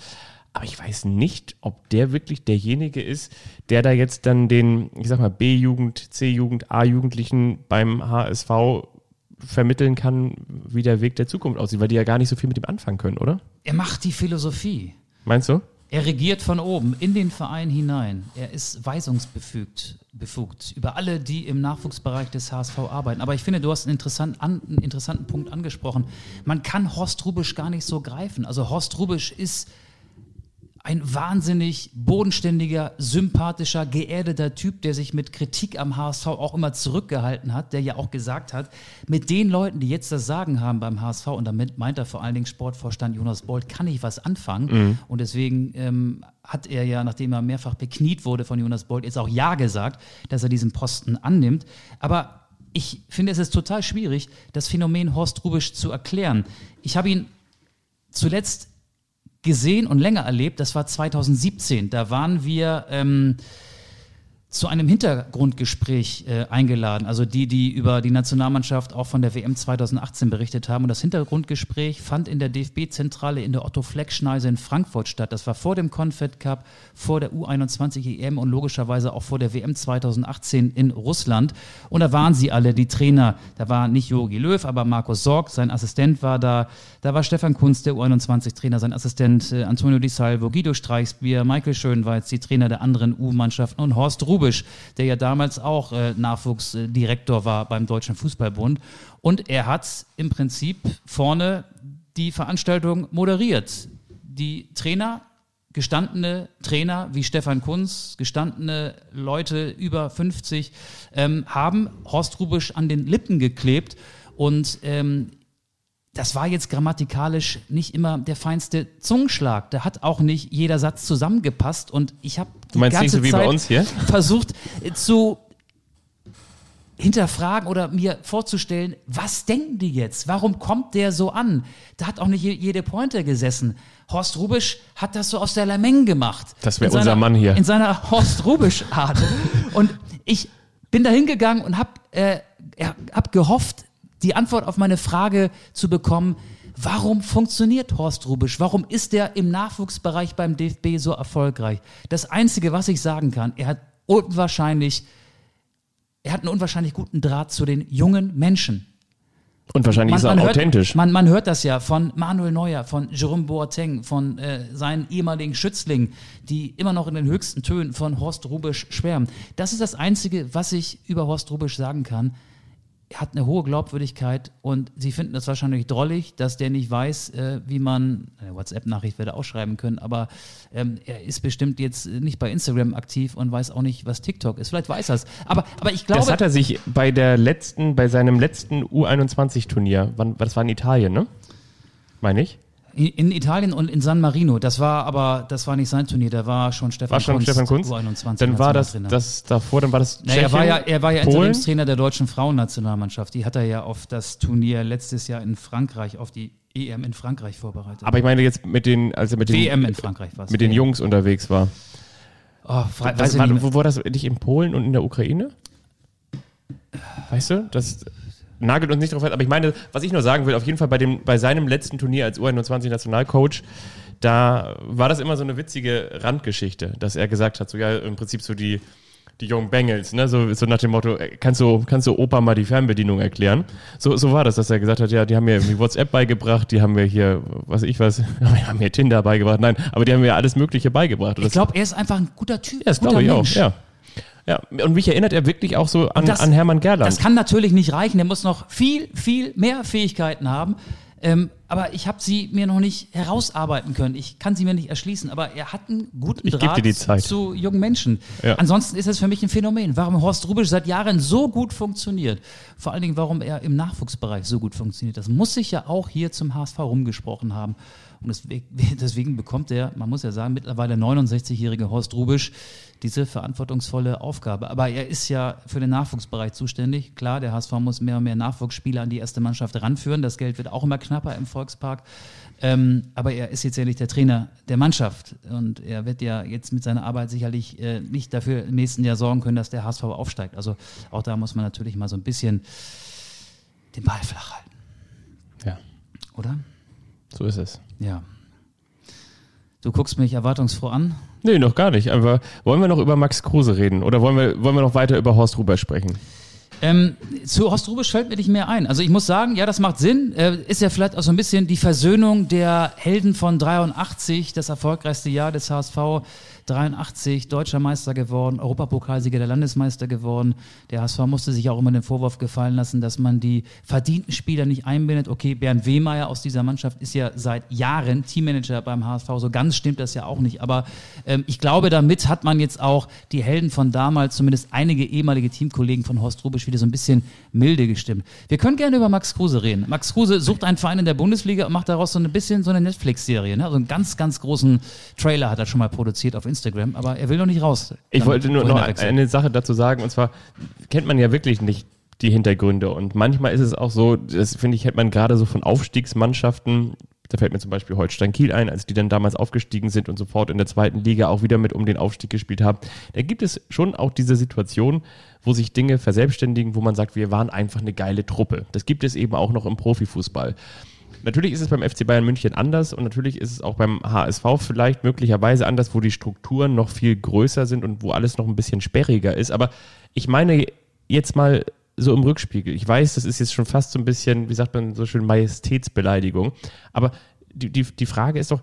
Speaker 3: Aber ich weiß nicht, ob der wirklich derjenige ist, der da jetzt dann den, ich sag mal, B-Jugend, C-Jugend, A-Jugendlichen beim HSV vermitteln kann, wie der Weg der Zukunft aussieht, weil die ja gar nicht so viel mit ihm anfangen können, oder?
Speaker 2: Er macht die Philosophie.
Speaker 3: Meinst du?
Speaker 2: Er regiert von oben in den Verein hinein. Er ist weisungsbefugt befugt über alle, die im Nachwuchsbereich des HSV arbeiten. Aber ich finde, du hast einen interessanten, an, einen interessanten Punkt angesprochen. Man kann Horst Rubisch gar nicht so greifen. Also Horst Rubisch ist ein wahnsinnig bodenständiger, sympathischer, geerdeter Typ, der sich mit Kritik am HSV auch immer zurückgehalten hat, der ja auch gesagt hat, mit den Leuten, die jetzt das Sagen haben beim HSV, und damit meint er vor allen Dingen Sportvorstand Jonas Bolt, kann ich was anfangen. Und deswegen ähm, hat er ja, nachdem er mehrfach bekniet wurde von Jonas Bolt, jetzt auch Ja gesagt, dass er diesen Posten annimmt. Aber ich finde, es ist total schwierig, das Phänomen Horst Rubisch zu erklären. Ich habe ihn zuletzt gesehen und länger erlebt, das war 2017. Da waren wir ähm, zu einem Hintergrundgespräch äh, eingeladen. Also die, die über die Nationalmannschaft auch von der WM 2018 berichtet haben. Und das Hintergrundgespräch fand in der DFB-Zentrale in der Otto-Fleck-Schneise in Frankfurt statt. Das war vor dem Confed Cup, vor der U21 EM und logischerweise auch vor der WM 2018 in Russland. Und da waren sie alle, die Trainer. Da war nicht Jogi Löw, aber Markus Sorg, sein Assistent war da. Da war Stefan Kunz, der U21-Trainer, sein Assistent äh, Antonio Di Salvo, Guido Streichsbier, Michael Schönweiz, die Trainer der anderen U-Mannschaften und Horst Rubisch, der ja damals auch äh, Nachwuchsdirektor war beim Deutschen Fußballbund. Und er hat im Prinzip vorne die Veranstaltung moderiert. Die Trainer, gestandene Trainer wie Stefan Kunz, gestandene Leute über 50, ähm, haben Horst Rubisch an den Lippen geklebt und ähm, das war jetzt grammatikalisch nicht immer der feinste Zungenschlag. Da hat auch nicht jeder Satz zusammengepasst und ich habe die ganze
Speaker 3: so wie
Speaker 2: Zeit
Speaker 3: bei uns hier?
Speaker 2: versucht äh, zu hinterfragen oder mir vorzustellen, was denken die jetzt? Warum kommt der so an? Da hat auch nicht je- jede Pointe gesessen. Horst Rubisch hat das so aus der Lameng gemacht.
Speaker 3: Das wär
Speaker 2: In seiner-
Speaker 3: unser Mann hier.
Speaker 2: In seiner Horst Rubisch-Art. Und ich bin da hingegangen und habe äh, hab gehofft, die Antwort auf meine Frage zu bekommen, warum funktioniert Horst Rubisch? Warum ist er im Nachwuchsbereich beim DFB so erfolgreich? Das Einzige, was ich sagen kann, er hat unwahrscheinlich, er hat einen unwahrscheinlich guten Draht zu den jungen Menschen.
Speaker 3: Und wahrscheinlich ist er
Speaker 2: hört,
Speaker 3: authentisch.
Speaker 2: Man, man hört das ja von Manuel Neuer, von Jerome Boateng, von äh, seinen ehemaligen Schützlingen, die immer noch in den höchsten Tönen von Horst Rubisch schwärmen. Das ist das Einzige, was ich über Horst Rubisch sagen kann. Er hat eine hohe Glaubwürdigkeit und sie finden das wahrscheinlich drollig, dass der nicht weiß, äh, wie man, eine WhatsApp-Nachricht werde er auch schreiben können, aber ähm, er ist bestimmt jetzt nicht bei Instagram aktiv und weiß auch nicht, was TikTok ist. Vielleicht weiß er es. Aber, aber ich glaube.
Speaker 3: Das hat er sich bei der letzten, bei seinem letzten U21-Turnier, wann, das war in Italien, ne? Meine ich?
Speaker 2: In Italien und in San Marino. Das war aber, das war nicht sein Turnier, da war schon Stefan
Speaker 3: War schon
Speaker 2: Kunz,
Speaker 3: Stefan Kunz?
Speaker 2: U21
Speaker 3: Dann war das, das davor, dann war das
Speaker 2: naja, er war ja,
Speaker 3: Tschechien,
Speaker 2: er war ja? Interimstrainer der deutschen Frauennationalmannschaft. Die hat er ja auf das Turnier letztes Jahr in Frankreich, auf die EM in Frankreich vorbereitet.
Speaker 3: Aber ich meine jetzt mit den, also mit den,
Speaker 2: WM in Frankreich
Speaker 3: mit den Jungs unterwegs war.
Speaker 2: Oh, ich
Speaker 3: war, wo war das nicht in Polen und in der Ukraine? Weißt du? Das nagelt uns nicht drauf fest. Aber ich meine, was ich nur sagen will, auf jeden Fall bei, dem, bei seinem letzten Turnier als U21-Nationalcoach, da war das immer so eine witzige Randgeschichte, dass er gesagt hat, so ja, im Prinzip so die, die jungen Bengels, ne? so, so nach dem Motto, äh, kannst du, kannst du Opa mal die Fernbedienung erklären? So, so war das, dass er gesagt hat, ja, die haben mir irgendwie WhatsApp beigebracht, die haben mir hier, was ich was, *laughs* haben mir Tinder beigebracht, nein, aber die haben mir alles Mögliche beigebracht.
Speaker 2: Ich glaube, er ist einfach ein guter Typ.
Speaker 3: ja, das
Speaker 2: guter
Speaker 3: glaube ich
Speaker 2: Mensch.
Speaker 3: auch, ja. Ja, und mich erinnert er wirklich auch so an,
Speaker 2: das-
Speaker 3: an Hermann Gerland.
Speaker 2: Das kann natürlich nicht reichen. Er muss noch viel, viel mehr Fähigkeiten haben. Ähm, aber ich habe sie mir noch nicht herausarbeiten können. Ich kann sie mir nicht erschließen, aber er hat einen guten
Speaker 3: Ich
Speaker 2: Draht
Speaker 3: dir die Zeit.
Speaker 2: zu jungen Menschen.
Speaker 3: Ja.
Speaker 2: Ansonsten ist es für mich ein Phänomen, warum Horst Rubisch seit Jahren so gut funktioniert. Vor allen Dingen, warum er im Nachwuchsbereich so gut funktioniert. Das muss sich ja auch hier zum HSV rumgesprochen haben. Und *laughs* deswegen, bekommt der, man muss ja sagen, mittlerweile 69-jährige Horst Rubisch diese verantwortungsvolle Aufgabe. Aber er ist ja für den Nachwuchsbereich zuständig. Klar, der HSV muss mehr und mehr Nachwuchsspieler an die erste Mannschaft ranführen. Das Geld wird auch immer knapper im Volkspark. Ähm, aber er ist jetzt ja nicht der Trainer der Mannschaft. Und er wird ja jetzt mit seiner Arbeit sicherlich äh, nicht dafür im nächsten Jahr sorgen können, dass der HSV aufsteigt. Also auch da muss man natürlich mal so ein bisschen den Ball flach halten,
Speaker 3: Ja,
Speaker 2: oder?
Speaker 3: So ist es.
Speaker 2: Ja. Du guckst mich erwartungsfroh an.
Speaker 3: Nee, noch gar nicht. Aber wollen wir noch über Max Kruse reden? Oder wollen wir, wollen wir noch weiter über Horst Ruber sprechen?
Speaker 2: Ähm, zu Horst Rubisch fällt mir nicht mehr ein. Also ich muss sagen, ja, das macht Sinn. Äh, ist ja vielleicht auch so ein bisschen die Versöhnung der Helden von 83, das erfolgreichste Jahr des HSV. 83 deutscher Meister geworden, Europapokalsieger der Landesmeister geworden. Der HSV musste sich auch immer den Vorwurf gefallen lassen, dass man die verdienten Spieler nicht einbindet. Okay, Bernd Wehmeier aus dieser Mannschaft ist ja seit Jahren Teammanager beim HSV. So ganz stimmt das ja auch nicht. Aber ähm, ich glaube, damit hat man jetzt auch die Helden von damals, zumindest einige ehemalige Teamkollegen von Horst Rubisch, wieder so ein bisschen milde gestimmt. Wir können gerne über Max Kruse reden. Max Kruse sucht einen Verein in der Bundesliga und macht daraus so ein bisschen so eine Netflix-Serie. Ne? Also einen ganz, ganz großen Trailer hat er schon mal produziert auf Instagram, aber er will noch nicht raus.
Speaker 3: Ich wollte nur noch eine Sache dazu sagen, und zwar kennt man ja wirklich nicht die Hintergründe. Und manchmal ist es auch so, das finde ich, hätte man gerade so von Aufstiegsmannschaften, da fällt mir zum Beispiel Holstein Kiel ein, als die dann damals aufgestiegen sind und sofort in der zweiten Liga auch wieder mit um den Aufstieg gespielt haben. Da gibt es schon auch diese Situation, wo sich Dinge verselbstständigen, wo man sagt, wir waren einfach eine geile Truppe. Das gibt es eben auch noch im Profifußball. Natürlich ist es beim FC Bayern München anders und natürlich ist es auch beim HSV vielleicht möglicherweise anders, wo die Strukturen noch viel größer sind und wo alles noch ein bisschen sperriger ist. Aber ich meine jetzt mal so im Rückspiegel. Ich weiß, das ist jetzt schon fast so ein bisschen, wie sagt man so schön, Majestätsbeleidigung. Aber die, die, die Frage ist doch,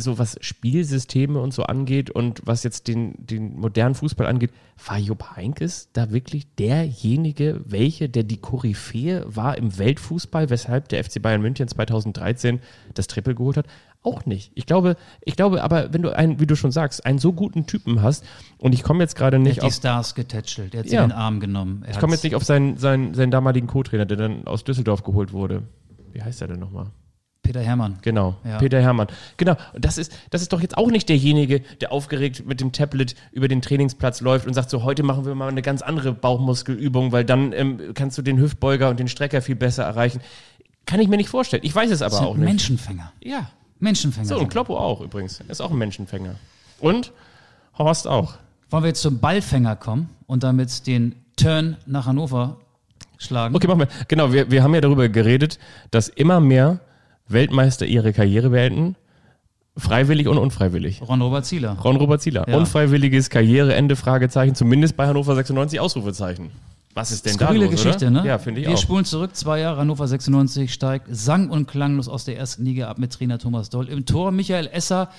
Speaker 3: so was Spielsysteme und so angeht und was jetzt den, den modernen Fußball angeht, war Jupp Heynckes da wirklich derjenige, welche, der die Koryphäe war im Weltfußball, weshalb der FC Bayern München 2013 das Triple geholt hat? Auch nicht. Ich glaube, ich glaube aber, wenn du einen, wie du schon sagst, einen so guten Typen hast, und ich komme jetzt gerade
Speaker 2: Er
Speaker 3: nicht
Speaker 2: hat die
Speaker 3: auf,
Speaker 2: Stars getätschelt, er hat sie
Speaker 3: Ja.
Speaker 2: in den Arm genommen. Er
Speaker 3: ich komme
Speaker 2: hat-
Speaker 3: jetzt nicht auf seinen, seinen, seinen damaligen Co-Trainer, der dann aus Düsseldorf geholt wurde. Wie heißt er denn nochmal?
Speaker 2: Peter Hermann.
Speaker 3: Genau,
Speaker 2: Ja.
Speaker 3: Peter Hermann. Genau, und das ist, das ist doch jetzt auch nicht derjenige, der aufgeregt mit dem Tablet über den Trainingsplatz läuft und sagt so, heute machen wir mal eine ganz andere Bauchmuskelübung, weil dann ähm, kannst du den Hüftbeuger und den Strecker viel besser erreichen. Kann ich mir nicht vorstellen. Ich weiß es aber auch nicht.
Speaker 2: Menschenfänger.
Speaker 3: Ja.
Speaker 2: Menschenfänger.
Speaker 3: So, und Kloppo auch übrigens. Ist auch ein Menschenfänger. Und Horst auch.
Speaker 2: Wollen wir jetzt zum Ballfänger kommen und damit den Turn nach Hannover schlagen?
Speaker 3: Okay, machen wir. Genau, wir, wir haben ja darüber geredet, dass immer mehr Weltmeister ihre Karriere beenden. Freiwillig und unfreiwillig.
Speaker 2: Ron-Robert Zieler.
Speaker 3: Ron-Robert Zieler.
Speaker 2: Ja.
Speaker 3: Unfreiwilliges Karriereende, Fragezeichen, zumindest bei Hannover 96 Ausrufezeichen. Was ist denn
Speaker 2: Skurrile
Speaker 3: da los,
Speaker 2: Geschichte,
Speaker 3: oder?
Speaker 2: ne?
Speaker 3: Ja, finde ich
Speaker 2: Wir
Speaker 3: auch.
Speaker 2: spulen zurück, zwei Jahre, Hannover 96 steigt sang- und klanglos aus der ersten Liga ab mit Trainer Thomas Doll. Im Tor Michael Esser,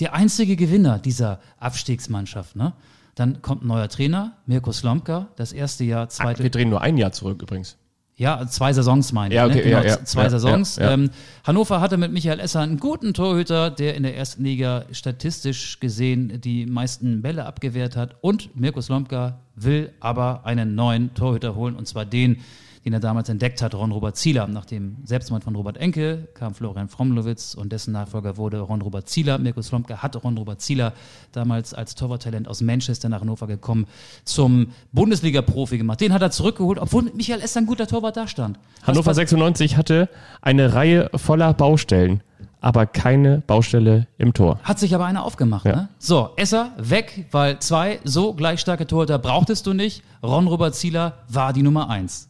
Speaker 2: der einzige Gewinner dieser Abstiegsmannschaft. Ne? Dann kommt ein neuer Trainer, Mirko Slomka, das erste Jahr, zweite,
Speaker 3: Wir drehen nur ein Jahr zurück übrigens.
Speaker 2: Ja, zwei Saisons meine ich.
Speaker 3: Ja, okay,
Speaker 2: ne? genau,
Speaker 3: ja, ja,
Speaker 2: zwei Saisons. Ähm, Hannover hatte mit Michael Esser einen guten Torhüter, der in der ersten Liga statistisch gesehen die meisten Bälle abgewehrt hat. Und Mirko Slomka will aber einen neuen Torhüter holen, und zwar den, den er damals entdeckt hat, Ron-Robert Zieler. Nach dem Selbstmord von Robert Enke kam Florian Fromlowitz und dessen Nachfolger wurde Ron-Robert Zieler. Mirko Slomka hat Ron-Robert Zieler damals als Torwarttalent aus Manchester nach Hannover gekommen, zum Bundesliga-Profi gemacht. Den hat er zurückgeholt, obwohl Michael Esser ein guter Torwart da stand.
Speaker 3: Hannover
Speaker 2: pass-
Speaker 3: 96 hatte eine Reihe voller Baustellen, aber keine Baustelle im Tor.
Speaker 2: Hat sich aber einer aufgemacht.
Speaker 3: Ja.
Speaker 2: Ne? So, Esser weg, weil zwei so gleich starke Torhüter brauchtest du nicht. Ron-Robert Zieler war die Nummer eins.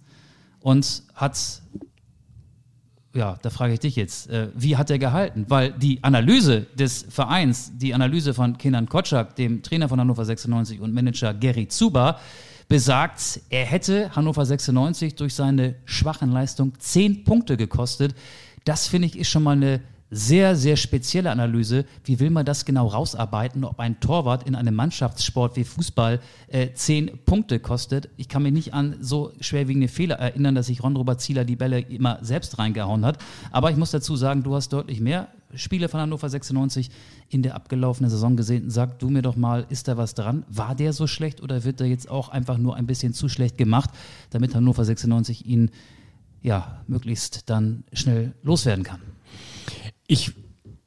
Speaker 2: Und hat, ja, da frage ich dich jetzt, äh, wie hat er gehalten? Weil die Analyse des Vereins, die Analyse von Kenan Kotschak, dem Trainer von Hannover 96 und Manager Gary Zuba, besagt, er hätte Hannover 96 durch seine schwachen Leistung zehn Punkte gekostet. Das finde ich ist schon mal eine sehr, sehr spezielle Analyse. Wie will man das genau rausarbeiten, ob ein Torwart in einem Mannschaftssport wie Fußball äh, zehn Punkte kostet? Ich kann mich nicht an so schwerwiegende Fehler erinnern, dass sich Ron-Robert Zieler die Bälle immer selbst reingehauen hat. Aber ich muss dazu sagen, du hast deutlich mehr Spiele von Hannover 96 in der abgelaufenen Saison gesehen. Sag du mir doch mal, ist da was dran? War der so schlecht oder wird er jetzt auch einfach nur ein bisschen zu schlecht gemacht, damit Hannover 96 ihn ja möglichst dann schnell loswerden kann?
Speaker 3: Ich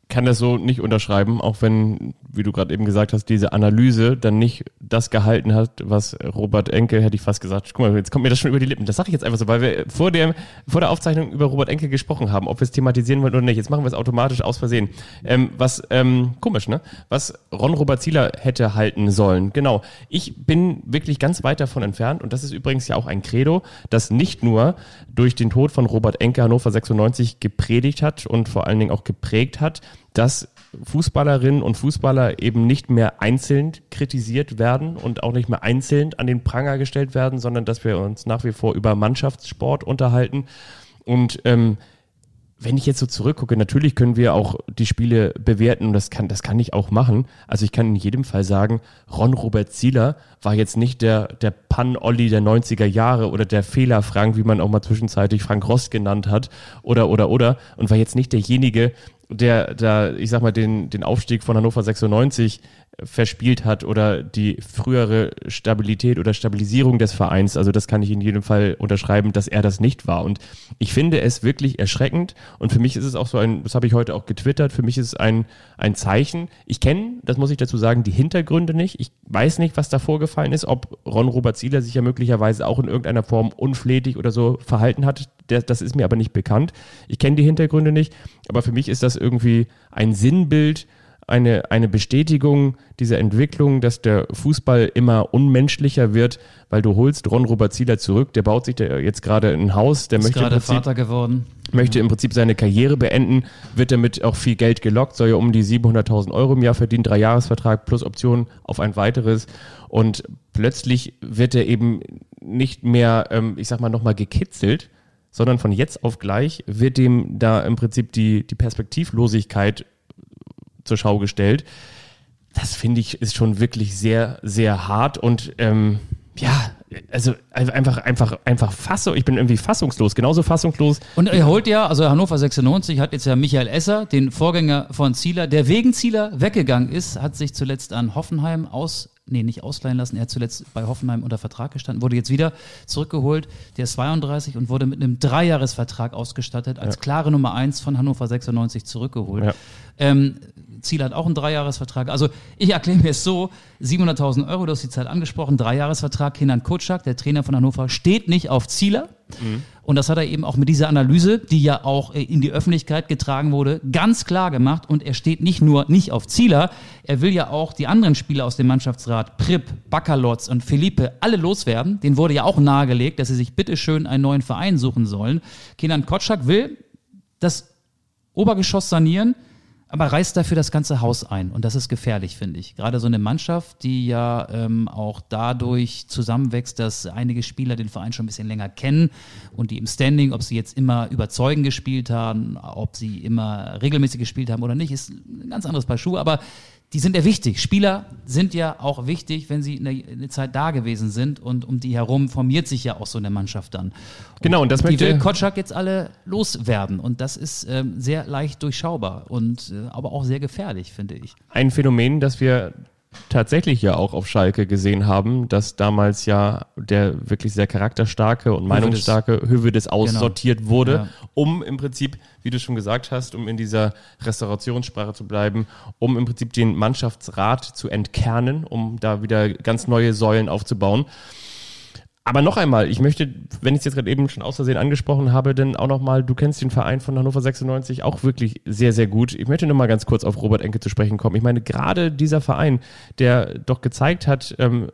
Speaker 3: kann das so nicht unterschreiben, auch wenn, wie du gerade eben gesagt hast, diese Analyse dann nicht das gehalten hat, was Robert Enke, hätte ich fast gesagt, guck mal, jetzt kommt mir das schon über die Lippen. Das sage ich jetzt einfach so, weil wir vor der, vor der Aufzeichnung über Robert Enke gesprochen haben, ob wir es thematisieren wollen oder nicht. Jetzt machen wir es automatisch aus Versehen. Ähm, was, ähm, komisch, ne? Was Ron Robert Zieler hätte halten sollen. Genau. Ich bin wirklich ganz weit davon entfernt und das ist übrigens ja auch ein Credo, das nicht nur durch den Tod von Robert Enke Hannover 96 gepredigt hat und vor allen Dingen auch geprägt hat, dass Fußballerinnen und Fußballer eben nicht mehr einzeln kritisiert werden und auch nicht mehr einzeln an den Pranger gestellt werden, sondern dass wir uns nach wie vor über Mannschaftssport unterhalten. Und ähm, wenn ich jetzt so zurückgucke, natürlich können wir auch die Spiele bewerten und das kann, das kann ich auch machen. Also ich kann in jedem Fall sagen, Ron Robert Zieler war jetzt nicht der, der Pan-Olli der 90er Jahre oder der Fehler-Frank, wie man auch mal zwischenzeitlich Frank Rost genannt hat oder, oder, oder und war jetzt nicht derjenige, der da, ich sag mal, den, den Aufstieg von Hannover 96 verspielt hat oder die frühere Stabilität oder Stabilisierung des Vereins. Also das kann ich in jedem Fall unterschreiben, dass er das nicht war. Und ich finde es wirklich erschreckend. Und für mich ist es auch so ein, das habe ich heute auch getwittert, für mich ist es ein, ein Zeichen. Ich kenne, das muss ich dazu sagen, die Hintergründe nicht. Ich weiß nicht, was da vorgefallen ist, ob Ron Robert Zieler sich ja möglicherweise auch in irgendeiner Form unflätig oder so verhalten hat. Das ist mir aber nicht bekannt. Ich kenne die Hintergründe nicht. Aber für mich ist das irgendwie ein Sinnbild, eine, eine Bestätigung dieser Entwicklung, dass der Fußball immer unmenschlicher wird, weil du holst Ron Robert Zieler zurück, der baut sich da jetzt gerade ein Haus, der
Speaker 2: Ist
Speaker 3: möchte
Speaker 2: gerade
Speaker 3: im Prinzip,
Speaker 2: Vater geworden.
Speaker 3: möchte im Prinzip seine Karriere beenden, wird damit auch viel Geld gelockt, soll ja um die 700.000 Euro im Jahr verdienen, drei Jahresvertrag plus Option auf ein weiteres und plötzlich wird er eben nicht mehr, ähm, ich sag mal, nochmal gekitzelt, sondern von jetzt auf gleich wird dem da im Prinzip die, die Perspektivlosigkeit zur Schau gestellt. Das finde ich ist schon wirklich sehr, sehr hart und ähm, ja, also einfach, einfach, einfach fassung. Ich bin irgendwie fassungslos, genauso fassungslos.
Speaker 2: Und er holt ja, also Hannover 96 hat jetzt ja Michael Esser, den Vorgänger von Zieler, der wegen Zieler weggegangen ist, hat sich zuletzt an Hoffenheim aus, nee, nicht ausleihen lassen, er hat zuletzt bei Hoffenheim unter Vertrag gestanden, wurde jetzt wieder zurückgeholt, der ist 32 und wurde mit einem Dreijahresvertrag ausgestattet, als
Speaker 3: Ja.
Speaker 2: klare Nummer eins von Hannover 96 zurückgeholt.
Speaker 3: Ja.
Speaker 2: Ähm, Ziel hat auch einen Dreijahresvertrag. Also ich erkläre mir es so, 700.000 Euro, du hast die Zeit angesprochen, Dreijahresvertrag, Kenan Kutschak, der Trainer von Hannover, steht nicht auf Zieler. Und das hat er eben auch mit dieser Analyse, die ja auch äh, in die Öffentlichkeit getragen wurde, ganz klar gemacht. Und er steht nicht nur nicht auf Zieler, er will ja auch die anderen Spieler aus dem Mannschaftsrat, Pripp, Bakalotz und Felipe, alle loswerden. Den wurde ja auch nahegelegt, dass sie sich bitteschön einen neuen Verein suchen sollen. Kenan Kotschak will das Obergeschoss sanieren, aber reißt dafür das ganze Haus ein. Und das ist gefährlich, finde ich. Gerade so eine Mannschaft, die ja ähm, auch dadurch zusammenwächst, dass einige Spieler den Verein schon ein bisschen länger kennen und die im Standing, ob sie jetzt immer überzeugend gespielt haben, ob sie immer regelmäßig gespielt haben oder nicht, ist ein ganz anderes Paar Schuhe. Aber die sind ja wichtig. Spieler sind ja auch wichtig, wenn sie eine, eine Zeit da gewesen sind und um die herum formiert sich ja auch so eine Mannschaft dann.
Speaker 3: Genau, und das
Speaker 2: die
Speaker 3: möchte-
Speaker 2: will Kotschak jetzt alle loswerden und das ist ähm, sehr leicht durchschaubar und äh, aber auch sehr gefährlich, finde ich.
Speaker 3: ein Phänomen, das wir tatsächlich ja auch auf Schalke gesehen haben, dass damals ja der wirklich sehr charakterstarke und meinungsstarke Hövedes aussortiert wurde,
Speaker 2: Ja.
Speaker 3: um im Prinzip, wie du schon gesagt hast, um in dieser Restaurationssprache zu bleiben, um im Prinzip den Mannschaftsrat zu entkernen, um da wieder ganz neue Säulen aufzubauen. Aber noch einmal, ich möchte, wenn ich es jetzt gerade eben schon aus Versehen angesprochen habe, denn auch nochmal, du kennst den Verein von Hannover 96 auch wirklich sehr, sehr gut. Ich möchte nochmal ganz kurz auf Robert Enke zu sprechen kommen. Ich meine, gerade dieser Verein, der doch gezeigt hat, ähm,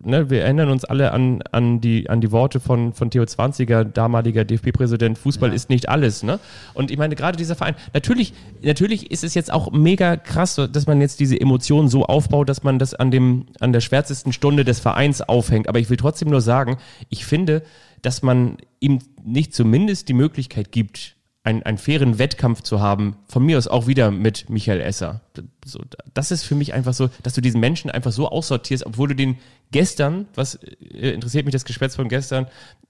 Speaker 3: ne, wir erinnern uns alle an, an, die, an die Worte von, von Theo Zwanziger, damaliger DFB-Präsident, Fußball ist nicht alles. Ne? Und ich meine, gerade dieser Verein, natürlich, natürlich ist es jetzt auch mega krass, dass man jetzt diese Emotionen so aufbaut, dass man das an, dem, an der schwärzesten Stunde des Vereins aufhängt. Aber ich will trotzdem nur sagen, ich finde, dass man ihm nicht zumindest die Möglichkeit gibt, einen, einen fairen Wettkampf zu haben, von mir aus auch wieder mit Michael Esser. So, das ist für mich einfach so, dass du diesen Menschen einfach so aussortierst, obwohl du den gestern, was äh, interessiert mich das Geschwätz von gestern,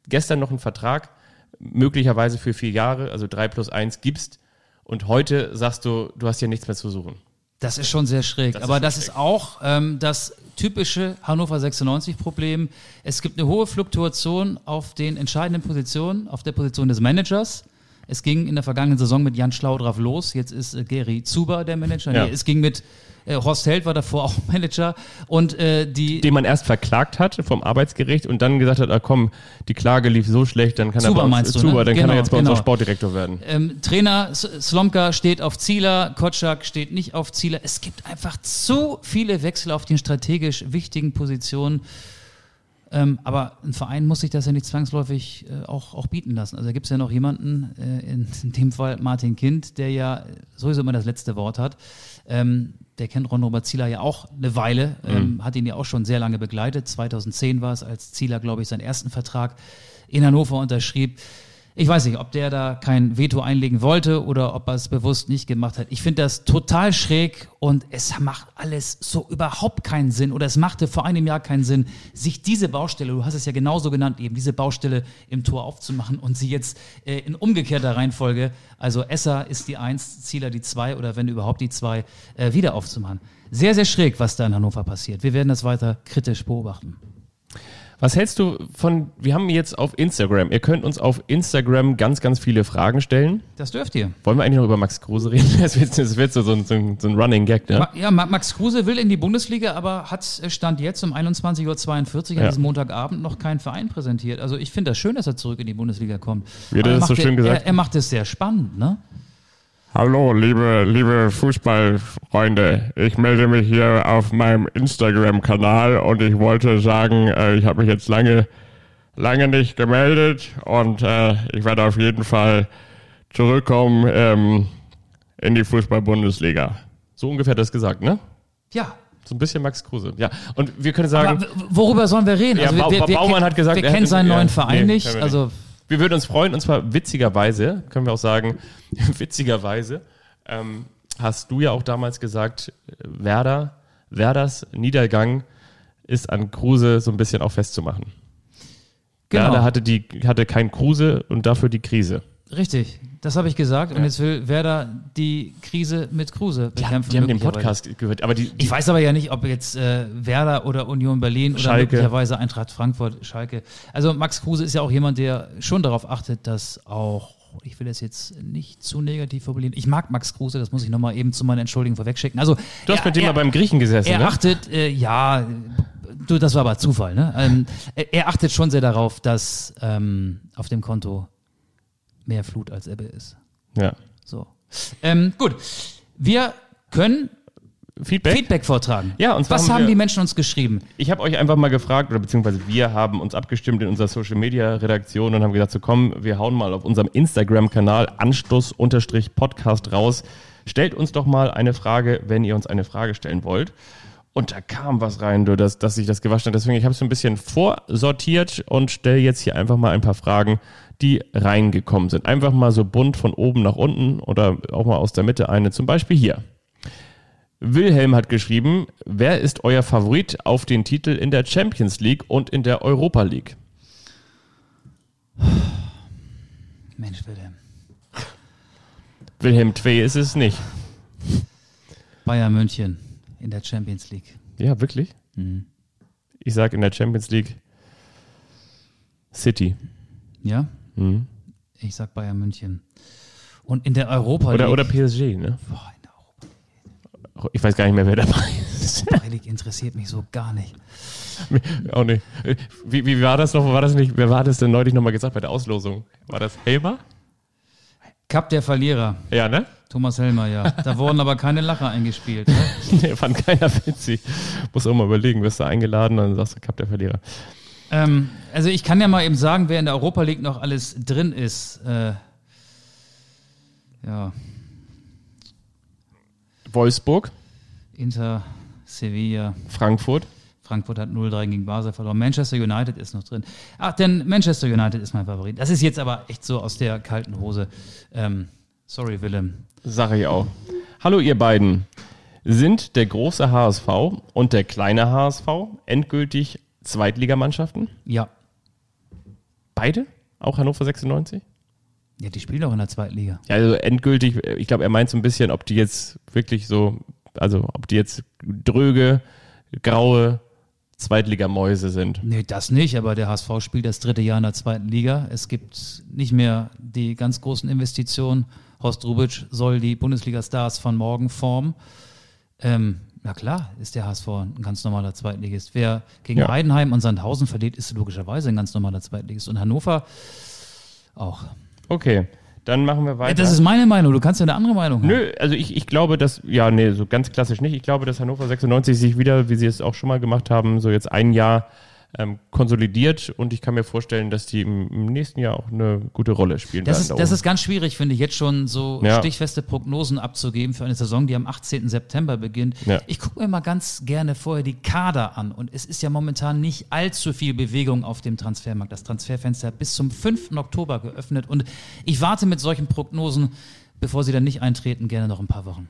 Speaker 3: gestern noch einen Vertrag möglicherweise für vier Jahre, also drei plus eins gibst und heute sagst du, du hast ja nichts mehr zu suchen.
Speaker 2: Das ist schon sehr schräg.
Speaker 3: Das
Speaker 2: Aber das
Speaker 3: schräg.
Speaker 2: ist auch ähm, das typische Hannover 96-Problem. Es gibt eine hohe Fluktuation auf den entscheidenden Positionen, auf der Position des Managers. Es ging in der vergangenen Saison mit Jan Schlaudraff los. Jetzt ist äh, Gary Zuber der Manager.
Speaker 3: Ja.
Speaker 2: Nee, es ging mit Horst Held war davor auch *laughs* Manager. Und äh, die
Speaker 3: Den man erst verklagt hat vom Arbeitsgericht und dann gesagt hat, ah komm, die Klage lief so schlecht, dann kann
Speaker 2: Zuber
Speaker 3: er bei uns,
Speaker 2: du,
Speaker 3: Zuber,
Speaker 2: ne?
Speaker 3: dann kann
Speaker 2: Genau,
Speaker 3: er jetzt bei uns
Speaker 2: genau.
Speaker 3: auch Sportdirektor werden.
Speaker 2: Ähm, Trainer Slomka steht auf Zieler, Kotschak steht nicht auf Zieler. Es gibt einfach zu viele Wechsel auf den strategisch wichtigen Positionen. Ähm, aber ein Verein muss sich das ja nicht zwangsläufig äh, auch, auch bieten lassen. Also da gibt es ja noch jemanden, äh, in, *laughs* in dem Fall Martin Kind, der ja sowieso immer das letzte Wort hat. Ähm, der kennt Ron Robert Zieler ja auch eine Weile, ähm, hat ihn ja auch schon sehr lange begleitet. 2010 war es, als Zieler, glaube ich, seinen ersten Vertrag in Hannover unterschrieb. Ich weiß nicht, ob der da kein Veto einlegen wollte oder ob er es bewusst nicht gemacht hat. Ich finde das total schräg und es macht alles so überhaupt keinen Sinn oder es machte vor einem Jahr keinen Sinn, sich diese Baustelle, du hast es ja genauso genannt, eben diese Baustelle im Tor aufzumachen und sie jetzt äh, in umgekehrter Reihenfolge, also Esser ist die Eins, Zieler die Zwei oder wenn überhaupt die Zwei, äh, wieder aufzumachen. Sehr, sehr schräg, was da in Hannover passiert. Wir werden das weiter kritisch beobachten.
Speaker 3: Was hältst du von, wir haben jetzt auf Instagram, ihr könnt uns auf Instagram ganz, ganz viele Fragen stellen.
Speaker 2: Das dürft ihr.
Speaker 3: Wollen wir eigentlich noch über Max Kruse reden? *laughs* Das wird, das wird so, so, ein- so, ein- so ein Running Gag, ne?
Speaker 2: Ja, Ma- Max Kruse will in die Bundesliga, aber hat äh, Stand jetzt um 21.42 Uhr an
Speaker 3: Ja.
Speaker 2: diesem Montagabend noch keinen Verein präsentiert. Also ich finde das schön, dass er zurück in die Bundesliga kommt.
Speaker 3: Wie hat er das so
Speaker 2: macht
Speaker 3: schön
Speaker 2: er,
Speaker 3: gesagt?
Speaker 2: Er, er macht es sehr spannend, ne?
Speaker 4: Hallo, liebe, liebe Fußballfreunde. Ich melde mich hier auf meinem Instagram-Kanal und ich wollte sagen, äh, ich habe mich jetzt lange, lange nicht gemeldet und äh, ich werde auf jeden Fall zurückkommen ähm, in die Fußball-Bundesliga.
Speaker 3: So ungefähr hat er das gesagt, ne?
Speaker 2: Ja.
Speaker 3: So ein bisschen Max Kruse. Ja. Und wir können sagen,
Speaker 2: Aber worüber sollen wir reden?
Speaker 3: Ja,
Speaker 2: wir,
Speaker 3: Ba-
Speaker 2: wir, wir,
Speaker 3: Baumann hat gesagt,
Speaker 2: wir
Speaker 3: er
Speaker 2: kennen
Speaker 3: hat-
Speaker 2: seinen neuen Verein
Speaker 3: nee,
Speaker 2: nicht. Also
Speaker 3: wir würden uns freuen, und zwar witzigerweise, können wir auch sagen, *laughs* witzigerweise, ähm, hast du ja auch damals gesagt, Werder, Werders Niedergang ist an Kruse so ein bisschen auch festzumachen.
Speaker 2: genau,
Speaker 3: Werder hatte, die, hatte kein Kruse und dafür die Krise.
Speaker 2: richtig. Das habe ich gesagt. Und jetzt will Werder die Krise mit Kruse bekämpfen.
Speaker 3: die haben den. Podcast gehört, aber die, die
Speaker 2: Ich weiß aber ja nicht, ob jetzt äh, Werder oder Union Berlin oder
Speaker 3: Schalke.
Speaker 2: möglicherweise Eintracht Frankfurt, Schalke. Also Max Kruse ist ja auch jemand, der schon darauf achtet, dass auch, ich will das jetzt nicht zu negativ formulieren, ich mag Max Kruse, das muss ich nochmal eben zu meiner Entschuldigung vorwegschicken. Also
Speaker 3: du hast
Speaker 2: er,
Speaker 3: mit dem
Speaker 2: er,
Speaker 3: mal beim Griechen gesessen,
Speaker 2: er
Speaker 3: ne?
Speaker 2: achtet, äh, ja, du, das war aber Zufall, ne? Ähm, er, er achtet schon sehr darauf, dass ähm, auf dem Konto mehr Flut als Ebbe ist.
Speaker 3: Ja.
Speaker 2: So. Ähm, gut. Wir können
Speaker 3: Feedback?
Speaker 2: Feedback vortragen.
Speaker 3: Ja, und
Speaker 2: Was
Speaker 3: haben
Speaker 2: haben
Speaker 3: wir-
Speaker 2: die Menschen uns geschrieben?
Speaker 3: Ich habe euch einfach mal gefragt, oder beziehungsweise wir haben uns abgestimmt in unserer Social Media Redaktion und haben gesagt, so komm, wir hauen mal auf unserem Instagram-Kanal Anstoß-Podcast raus. Stellt uns doch mal eine Frage, wenn ihr uns eine Frage stellen wollt. Und da kam was rein, du, dass, dass sich das gewaschen hat. Deswegen, ich habe es so ein bisschen vorsortiert und stelle jetzt hier einfach mal ein paar Fragen, die reingekommen sind. Einfach mal so bunt von oben nach unten oder auch mal aus der Mitte eine. Zum Beispiel hier. Wilhelm hat geschrieben, wer ist euer Favorit auf den Titel in der Champions League und in der Europa League?
Speaker 2: Mensch, Wilhelm.
Speaker 3: Wilhelm Tvey ist es nicht.
Speaker 2: Bayern München in der Champions League.
Speaker 3: Ja, wirklich?
Speaker 2: Mhm.
Speaker 3: Ich sage in der Champions League City.
Speaker 2: Ja?
Speaker 3: Mhm.
Speaker 2: Ich sag Bayern München. Und in der Europa
Speaker 3: Oder,
Speaker 2: League.
Speaker 3: oder PSG, ne?
Speaker 2: Boah, in der
Speaker 3: Ich weiß gar nicht mehr, wer dabei ist.
Speaker 2: Europa League interessiert mich so gar nicht. *laughs*
Speaker 3: Auch nicht. Wie, wie war das noch? War das nicht? Wer war das denn neulich nochmal gesagt bei der Auslosung? War das Helmer?
Speaker 2: Cup der Verlierer.
Speaker 3: Ja, ne?
Speaker 2: Thomas Helmer, ja. Da wurden aber keine Lacher eingespielt. Ne? *laughs*
Speaker 3: Nee, fand keiner witzig. Muss auch mal überlegen, wirst du eingeladen, dann sagst du, Cup der Verlierer.
Speaker 2: Ähm, also ich kann ja mal eben sagen, wer in der Europa League noch alles drin ist. Äh, ja,
Speaker 3: Wolfsburg,
Speaker 2: Inter, Sevilla,
Speaker 3: Frankfurt,
Speaker 2: Frankfurt hat 0-3 gegen Basel verloren. Manchester United ist noch drin. Ach, denn Manchester United ist mein Favorit. Das ist jetzt aber echt so aus der kalten Hose. Ähm, sorry, Willem.
Speaker 3: Sag ich auch. Hallo ihr beiden. Sind der große HSV und der kleine HSV endgültig Zweitligamannschaften?
Speaker 2: Ja.
Speaker 3: Beide? Auch Hannover 96?
Speaker 2: Ja, die spielen auch in der zweiten Liga.
Speaker 3: Ja, also endgültig, ich glaube, er meint so ein bisschen, ob die jetzt wirklich so, also ob die jetzt dröge, graue Zweitligamäuse sind.
Speaker 2: Nee, das nicht, aber der HSV spielt das dritte Jahr in der zweiten Liga. Es gibt nicht mehr die ganz großen Investitionen. Horst Rubic soll die Bundesliga-Stars von morgen formen. Ähm, na klar, ist der HSV ein ganz normaler Zweitligist. Wer gegen
Speaker 3: Ja.
Speaker 2: Heidenheim und Sandhausen verliert, ist logischerweise ein ganz normaler Zweitligist. Und Hannover auch.
Speaker 3: Okay, dann machen wir weiter.
Speaker 2: Das ist meine Meinung. Du kannst ja eine andere Meinung haben.
Speaker 3: Nö, also ich, ich glaube, dass, ja, nee, so ganz klassisch nicht. Ich glaube, dass Hannover 96 sich wieder, wie sie es auch schon mal gemacht haben, so jetzt ein Jahr ähm, konsolidiert und ich kann mir vorstellen, dass die im, im nächsten Jahr auch eine gute Rolle spielen
Speaker 2: Das
Speaker 3: werden.
Speaker 2: ist,
Speaker 3: da
Speaker 2: das ist ganz schwierig, finde ich, jetzt schon so
Speaker 3: Ja.
Speaker 2: stichfeste Prognosen abzugeben für eine Saison, die am 18. September beginnt.
Speaker 3: Ja.
Speaker 2: Ich gucke mir mal ganz gerne vorher die Kader an und es ist ja momentan nicht allzu viel Bewegung auf dem Transfermarkt. Das Transferfenster hat bis zum 5. Oktober geöffnet und ich warte mit solchen Prognosen, bevor sie dann nicht eintreten, gerne noch ein paar Wochen.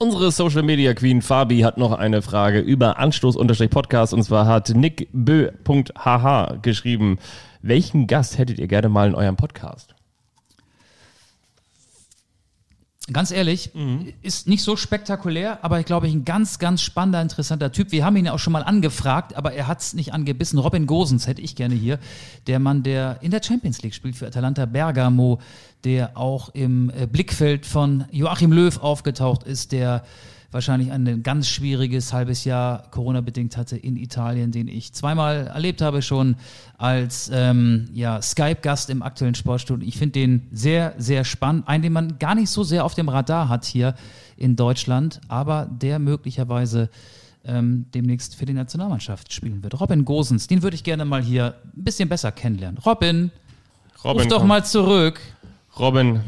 Speaker 3: Unsere Social Media Queen Fabi hat noch eine Frage über Anstoß-Podcast und zwar hat nickbö.hh geschrieben, welchen Gast hättet ihr gerne mal in eurem Podcast?
Speaker 2: Ganz ehrlich, ist nicht so spektakulär, aber ich glaube, ich ein ganz, ganz spannender, interessanter Typ. Wir haben ihn ja auch schon mal angefragt, aber er hat es nicht angebissen. Robin Gosens hätte ich gerne hier. Der Mann, der in der Champions League spielt für Atalanta Bergamo, der auch im äh, Blickfeld von Joachim Löw aufgetaucht ist, der wahrscheinlich ein ganz schwieriges halbes Jahr Corona-bedingt hatte in Italien, den ich zweimal erlebt habe schon als ähm, ja, Skype-Gast im aktuellen Sportstudio. Ich finde den sehr, sehr spannend. Einen, den man gar nicht so sehr auf dem Radar hat hier in Deutschland, aber der möglicherweise ähm, demnächst für die Nationalmannschaft spielen wird. Robin Gosens, den würde ich gerne mal hier ein bisschen besser kennenlernen. Robin,
Speaker 3: Robin,
Speaker 2: ruf doch
Speaker 3: komm.
Speaker 2: mal zurück.
Speaker 3: Robin,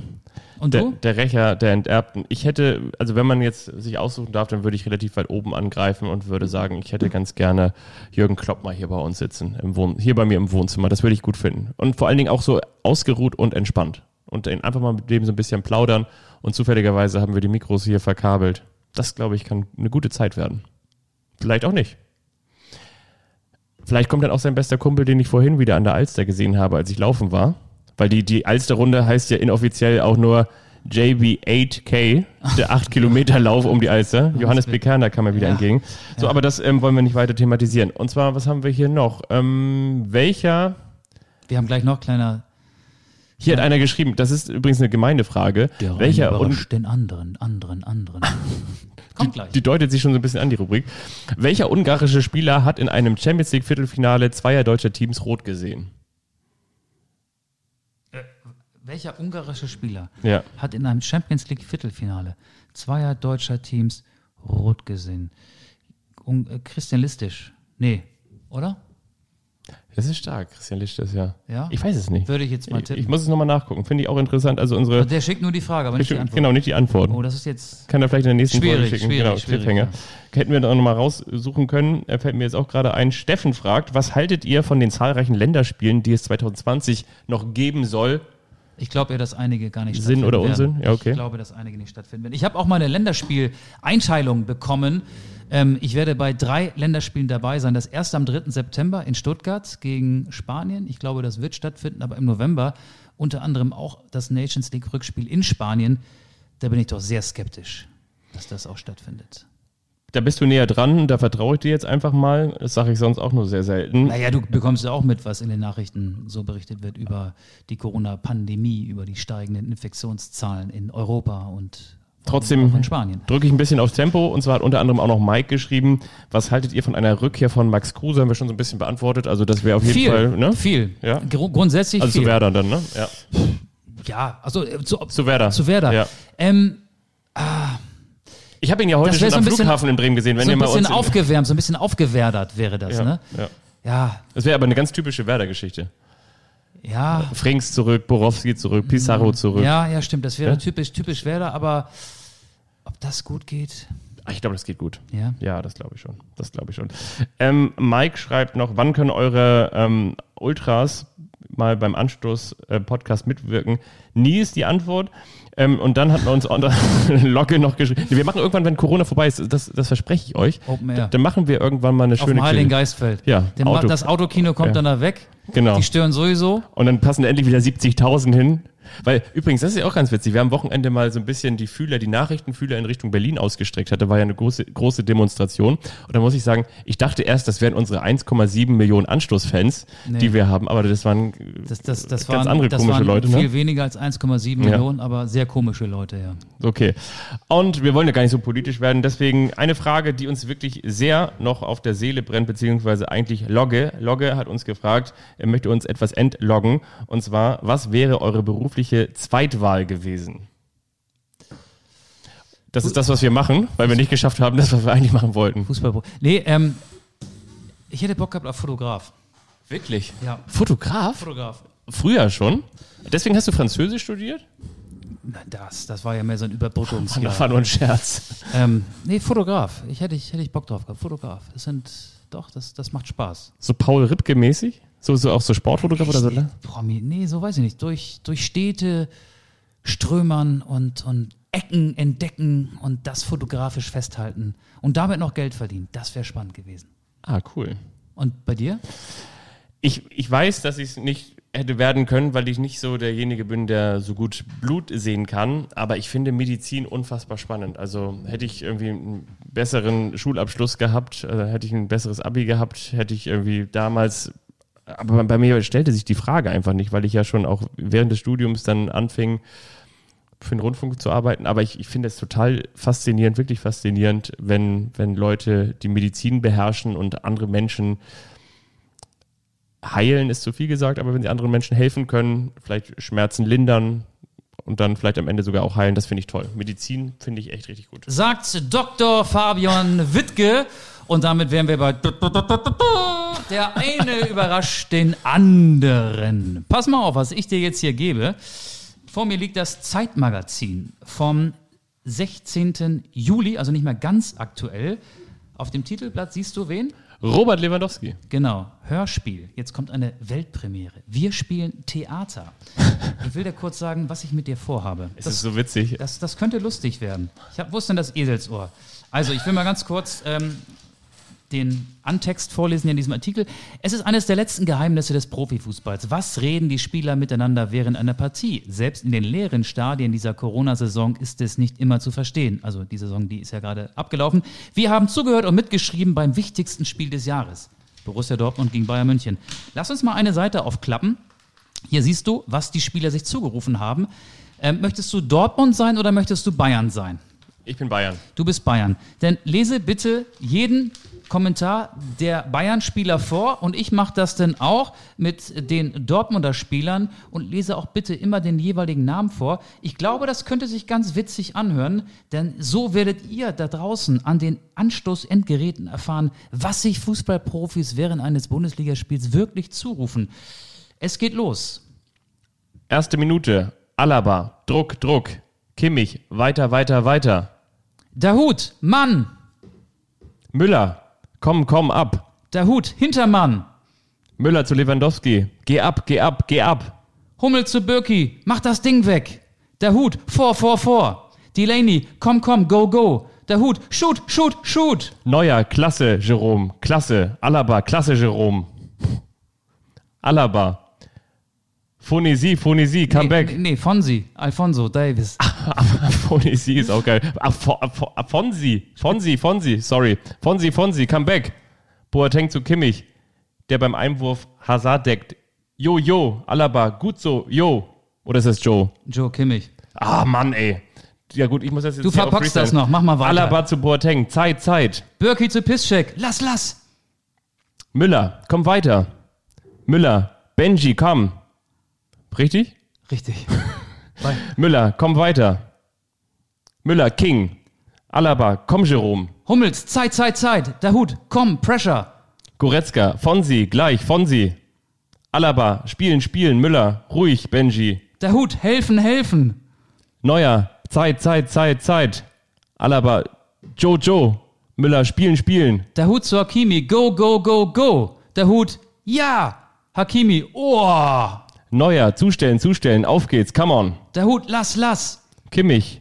Speaker 2: Und
Speaker 3: der,
Speaker 2: du?
Speaker 3: der Rächer der Enterbten. Ich hätte, also wenn man jetzt sich aussuchen darf, dann würde ich relativ weit oben angreifen und würde sagen, ich hätte ganz gerne Jürgen Klopp mal hier bei uns sitzen, im Wohn hier bei mir im Wohnzimmer. Das würde ich gut finden. Und vor allen Dingen auch so ausgeruht und entspannt. Und einfach mal mit dem so ein bisschen plaudern. Und zufälligerweise haben wir die Mikros hier verkabelt. Das, glaube ich, kann eine gute Zeit werden. Vielleicht auch nicht. Vielleicht kommt dann auch sein bester Kumpel, den ich vorhin wieder an der Alster gesehen habe, als ich laufen war. Weil die, die Alster-Runde heißt ja inoffiziell auch nur JB8K, der 8-Kilometer-Lauf *laughs* um die Alster. Johannes Bekerner kam mir wieder
Speaker 2: Ja.
Speaker 3: entgegen. So, aber das ähm, wollen wir nicht weiter thematisieren. Und zwar, was haben wir hier noch? Ähm, welcher,
Speaker 2: Wir haben gleich noch kleiner.
Speaker 3: hier hat einer geschrieben, das ist übrigens eine Gemeindefrage,
Speaker 2: Der
Speaker 3: welcher, und
Speaker 2: den anderen, anderen, anderen. *laughs* Kommt gleich.
Speaker 3: die deutet sich schon so ein bisschen an, die Rubrik. Welcher ungarische Spieler hat in einem Champions League Viertelfinale zweier deutscher Teams rot gesehen?
Speaker 2: Welcher ungarische Spieler
Speaker 3: Ja.
Speaker 2: hat in einem Champions League Viertelfinale zweier deutscher Teams rot gesehen? Un äh, Christian Listisch. Nee, oder?
Speaker 3: Das ist stark, Christian Licht ist ja.
Speaker 2: Ja?
Speaker 3: Ich weiß es nicht.
Speaker 2: Würde ich jetzt mal
Speaker 3: Ich,
Speaker 2: tippen.
Speaker 3: ich muss es nochmal nachgucken. Finde ich auch interessant. Also unsere.
Speaker 2: Der schickt nur die Frage, aber nicht die Antwort.
Speaker 3: Genau, nicht die Antworten.
Speaker 2: Oh, das ist jetzt.
Speaker 3: Kann er vielleicht in der nächsten
Speaker 2: Schwierig,
Speaker 3: Folge schicken.
Speaker 2: schwierig,
Speaker 3: genau,
Speaker 2: schwierig,
Speaker 3: Cliffhanger. Hätten wir da nochmal raussuchen können. Er fällt mir jetzt auch gerade ein. Steffen fragt, was haltet ihr von den zahlreichen Länderspielen, die es 2020 noch geben soll?
Speaker 2: Ich glaube ja, dass einige gar nicht
Speaker 3: Sinn
Speaker 2: stattfinden
Speaker 3: oder
Speaker 2: werden.
Speaker 3: Unsinn? Ja, okay.
Speaker 2: Ich glaube, dass einige nicht stattfinden werden. Ich habe auch mal eine Länderspiel-Einteilung bekommen. Ähm, ich werde bei drei Länderspielen dabei sein. Das erste am 3. September in Stuttgart gegen Spanien. Ich glaube, das wird stattfinden, aber im November unter anderem auch das Nations League-Rückspiel in Spanien. Da bin ich doch sehr skeptisch, dass das auch stattfindet.
Speaker 3: Da bist du näher dran, da vertraue ich dir jetzt einfach mal. Das sage ich sonst auch nur sehr selten.
Speaker 2: Naja, du bekommst ja auch mit, was in den Nachrichten so berichtet wird über die Corona-Pandemie, über die steigenden Infektionszahlen in Europa und
Speaker 3: Trotzdem
Speaker 2: auch in Spanien.
Speaker 3: drücke ich ein bisschen aufs Tempo und zwar hat unter anderem auch noch Mike geschrieben, was haltet ihr von einer Rückkehr von Max Kruse? Haben wir schon so ein bisschen beantwortet, also das wäre auf jeden
Speaker 2: viel,
Speaker 3: Fall, ne?
Speaker 2: viel.
Speaker 3: Ja.
Speaker 2: Gru- Grundsätzlich
Speaker 3: Also
Speaker 2: viel.
Speaker 3: zu Werder dann, ne? Ja.
Speaker 2: Ja, also äh, zu,
Speaker 3: Zu Werder.
Speaker 2: zu Werder.
Speaker 3: Ja.
Speaker 2: Ähm,
Speaker 3: Ich habe ihn ja heute schon
Speaker 2: so
Speaker 3: am
Speaker 2: ein bisschen-
Speaker 3: Flughafen in Bremen gesehen. Wenn
Speaker 2: so
Speaker 3: ihr
Speaker 2: ein
Speaker 3: mal
Speaker 2: bisschen
Speaker 3: uns in-
Speaker 2: aufgewärmt, so ein bisschen aufgewerdert wäre das,
Speaker 3: ja,
Speaker 2: ne?
Speaker 3: ja.
Speaker 2: Ja,
Speaker 3: Das wäre aber eine ganz typische Werder-Geschichte.
Speaker 2: ja,
Speaker 3: Frings zurück, Borowski zurück, Pizarro zurück.
Speaker 2: ja, ja, stimmt. Das wäre
Speaker 3: Ja?
Speaker 2: typisch, typisch Werder, aber ob das gut geht?
Speaker 3: Ach, ich glaube, das geht gut.
Speaker 2: Ja.
Speaker 3: Ja, das glaube ich schon. Das glaube ich schon. Ähm, Mike schreibt noch, wann können eure ähm, Ultras mal beim Anstoß-Podcast mitwirken? Nie ist die Antwort. Ähm, und dann hat man uns *laughs* Locke noch geschrieben. Wir machen irgendwann, wenn Corona vorbei ist, das, das verspreche ich euch.
Speaker 2: Open Air.
Speaker 3: Da- Dann machen wir irgendwann mal eine
Speaker 2: Auf
Speaker 3: schöne
Speaker 2: Heiligen. Geistfeld.
Speaker 3: Ja,
Speaker 2: Dem
Speaker 3: Auto.
Speaker 2: Das Autokino kommt
Speaker 3: Ja.
Speaker 2: dann da weg.
Speaker 3: Genau.
Speaker 2: Die stören sowieso.
Speaker 3: Und dann passen endlich wieder 70.000 hin. Weil übrigens, das ist ja auch ganz witzig. Wir haben am Wochenende mal so ein bisschen die Fühler, die Nachrichtenfühler in Richtung Berlin ausgestreckt hatte. War ja eine große, große Demonstration. Und da muss ich sagen, ich dachte erst, das wären unsere 1,7 Millionen Anstoßfans,
Speaker 2: Nee.
Speaker 3: die wir haben. Aber das waren
Speaker 2: Das, das, das
Speaker 3: ganz
Speaker 2: waren,
Speaker 3: andere
Speaker 2: das
Speaker 3: komische
Speaker 2: waren
Speaker 3: Leute.
Speaker 2: viel
Speaker 3: Ne?
Speaker 2: weniger als 1,7
Speaker 3: Ja.
Speaker 2: Millionen, aber sehr komische Leute, ja.
Speaker 3: Okay. Und wir wollen ja gar nicht so politisch werden. Deswegen eine Frage, die uns wirklich sehr noch auf der Seele brennt, beziehungsweise eigentlich Logge. Logge hat uns gefragt, er möchte uns etwas entloggen. Und zwar, was wäre eure berufliche Zweitwahl gewesen? Das ist das, was wir machen, weil wir nicht geschafft haben, das, was wir eigentlich machen wollten.
Speaker 2: Fußball. Nee, ähm, ich hätte Bock gehabt auf Fotograf.
Speaker 3: Wirklich?
Speaker 2: Ja.
Speaker 3: Fotograf?
Speaker 2: Fotograf.
Speaker 3: Früher schon? Deswegen hast du Französisch studiert?
Speaker 2: Na, Das, das war ja mehr so ein
Speaker 3: Das
Speaker 2: Überbrückungsjahr.
Speaker 3: war nur ein Scherz.
Speaker 2: Ähm, nee, Fotograf. Ich hätte, ich hätte ich Bock drauf gehabt. Fotograf. Das sind, doch, das, das macht Spaß.
Speaker 3: So Paul Ripke mäßig? So, so auch so Sportfotograf oder so?
Speaker 2: Promi, nee, so weiß ich nicht. Durch, durch Städte strömern und, und Ecken entdecken und das fotografisch festhalten und damit noch Geld verdienen. Das wäre spannend gewesen.
Speaker 3: Ah, cool.
Speaker 2: Und bei dir?
Speaker 3: Ich, ich weiß, dass ich es nicht hätte werden können, weil ich nicht so derjenige bin, der so gut Blut sehen kann. Aber ich finde Medizin unfassbar spannend. Also hätte ich irgendwie einen besseren Schulabschluss gehabt, äh, hätte ich ein besseres Abi gehabt, hätte ich irgendwie damals. Aber bei mir stellte sich die Frage einfach nicht, weil ich ja schon auch während des Studiums dann anfing, für den Rundfunk zu arbeiten. Aber ich, ich finde es total faszinierend, wirklich faszinierend, wenn, wenn Leute die Medizin beherrschen und andere Menschen heilen ist zu viel gesagt, aber wenn sie anderen Menschen helfen können, vielleicht Schmerzen lindern und dann vielleicht am Ende sogar auch heilen, das finde ich toll. Medizin finde ich echt richtig gut.
Speaker 2: Sagt Dr. Fabian Wittke. Und damit wären wir bei der eine *laughs* überrascht den anderen. Pass mal auf, was ich dir jetzt hier gebe. Vor mir liegt das Zeitmagazin vom 16. Juli, also nicht mehr ganz aktuell. Auf dem Titelblatt siehst du wen?
Speaker 3: Robert Lewandowski.
Speaker 2: Genau, Hörspiel. Jetzt kommt eine Weltpremiere. Wir spielen Theater. *laughs* Ich will dir kurz sagen, was ich mit dir vorhabe.
Speaker 3: Es ist so witzig.
Speaker 2: Das, das könnte lustig werden. Ich hab, wo ist denn das Eselsohr? Also, ich will mal ganz kurz ähm, den Antext vorlesen hier in diesem Artikel. Es ist eines der letzten Geheimnisse des Profifußballs. Was reden die Spieler miteinander während einer Partie? Selbst in den leeren Stadien dieser Corona-Saison ist es nicht immer zu verstehen. Also die Saison, die ist ja gerade abgelaufen. Wir haben zugehört und mitgeschrieben beim wichtigsten Spiel des Jahres. Borussia Dortmund gegen Bayern München. Lass uns mal eine Seite aufklappen. Hier siehst du, was die Spieler sich zugerufen haben. Ähm, möchtest du Dortmund sein oder möchtest du Bayern sein?
Speaker 3: Ich bin Bayern.
Speaker 2: Du bist Bayern. Dann lese bitte jeden Kommentar der Bayern-Spieler vor und ich mache das dann auch mit den Dortmunder Spielern und lese auch bitte immer den jeweiligen Namen vor. Ich glaube, das könnte sich ganz witzig anhören, denn so werdet ihr da draußen an den Anstoß-Endgeräten erfahren, was sich Fußballprofis während eines Bundesligaspiels wirklich zurufen. Es geht los.
Speaker 3: Erste Minute. Alaba. Druck, Druck. Kimmich. Weiter, weiter, weiter.
Speaker 2: Dahut, Mann!
Speaker 3: Müller. Komm, komm, ab.
Speaker 2: Dahut, Hintermann!
Speaker 3: Müller zu Lewandowski. Geh ab, geh ab, geh ab.
Speaker 2: Hummel zu Birki, mach das Ding weg. Der Hut, vor, vor, vor. Delaney, komm, komm, go, go. Der Hut, shoot, shoot, shoot.
Speaker 3: Neuer, klasse, Jerome. Klasse. Alaba, klasse, Jerome. Alaba. Fonesi, Fonesi, come
Speaker 2: nee,
Speaker 3: back.
Speaker 2: Nee, Fonsi, Alfonso Davis. *laughs*
Speaker 3: Fonesi ist auch geil. Fo- Fo- Fonsi, Fonsi, Fonsi, sorry. Fonsi, Fonsi, come back. Boateng zu Kimmich, der beim Einwurf Hazard deckt. Jo, jo, Alaba, gut so, jo. Oder ist das Joe?
Speaker 2: Joe Kimmich.
Speaker 3: Ah, Mann, ey. Ja gut, ich muss das jetzt
Speaker 2: Du verpackst das noch, mach mal weiter.
Speaker 3: Alaba zu Boateng, Zeit, Zeit.
Speaker 2: Birki zu Piszczek, lass, lass.
Speaker 3: Müller, komm weiter. Müller, Benji, komm. Richtig?
Speaker 2: Richtig. *laughs*
Speaker 3: Müller, komm weiter. Müller, King. Alaba, komm, Jerome.
Speaker 2: Hummels, Zeit, Zeit, Zeit. Der Hut, komm, Pressure.
Speaker 3: Goretzka, Fonsi, gleich, Fonsi. Alaba, spielen, spielen, Müller, ruhig, Benji.
Speaker 2: Der Hut, helfen, helfen.
Speaker 3: Neuer, Zeit, Zeit, Zeit, Zeit. Alaba, Joe Joe. Müller, spielen, spielen.
Speaker 2: Der Hut zu Hakimi. Go, go, go, go. Der Hut. Ja. Hakimi. Oh.
Speaker 3: Neuer, zustellen, zustellen. Auf geht's, come on.
Speaker 2: Der Hut. Lass, lass.
Speaker 3: Kimmich.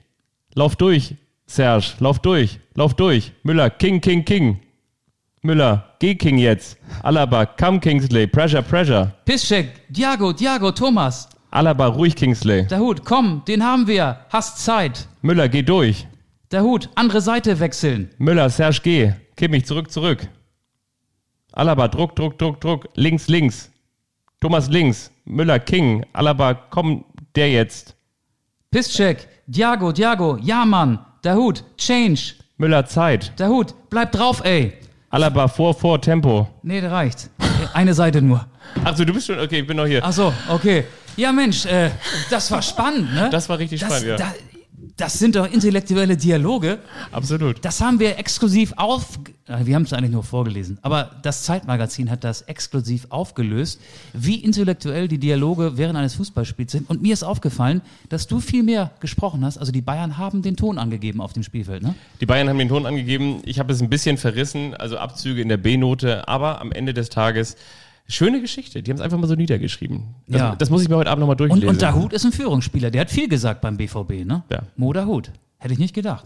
Speaker 3: Lauf durch. Serge, lauf durch. Lauf durch. Müller, King, King, King. Müller, geh King jetzt. Alaba, come Kingsley. Pressure, pressure.
Speaker 2: Piszczek. Diago, Diago, Thomas.
Speaker 3: Alaba, ruhig Kingsley.
Speaker 2: Der Hut. Komm, den haben wir. Hast Zeit.
Speaker 3: Müller, geh durch.
Speaker 2: Der Hut. Andere Seite wechseln.
Speaker 3: Müller, Serge, geh. Kimmich, zurück, zurück. Alaba, Druck, Druck, Druck, Druck. Links, links. Thomas links. Müller, King. Alaba, komm, der jetzt.
Speaker 2: Piszczek. Diago, Diago. Ja, Mann. Der Hut. Change.
Speaker 3: Müller, Zeit.
Speaker 2: Der Hut. Bleib drauf, ey.
Speaker 3: Alaba, vor, vor, Tempo.
Speaker 2: Nee, der reicht. Eine Seite nur.
Speaker 3: Achso, du bist schon, okay, ich bin noch hier.
Speaker 2: Ach so, okay. Ja, Mensch, äh, das war spannend, ne?
Speaker 3: Das war richtig
Speaker 2: das,
Speaker 3: spannend, ja.
Speaker 2: Da, das sind doch intellektuelle Dialoge.
Speaker 3: Absolut.
Speaker 2: Das haben wir exklusiv auf. äh, Wir haben es eigentlich nur vorgelesen, aber das Zeitmagazin hat das exklusiv aufgelöst, wie intellektuell die Dialoge während eines Fußballspiels sind. Und mir ist aufgefallen, dass du viel mehr gesprochen hast. Also die Bayern haben den Ton angegeben auf dem Spielfeld, ne?
Speaker 3: Die Bayern haben den Ton angegeben. Ich habe es ein bisschen verrissen, also Abzüge in der B-Note, aber am Ende des Tages schöne Geschichte. Die haben es einfach mal so niedergeschrieben. Das,
Speaker 2: Ja.
Speaker 3: das muss ich mir heute Abend nochmal
Speaker 2: Und,
Speaker 3: durchlesen.
Speaker 2: und Dahut ist ein Führungsspieler. Der hat viel gesagt beim BVB, ne?
Speaker 3: Ja.
Speaker 2: Mo Dahut. Hätte ich nicht gedacht.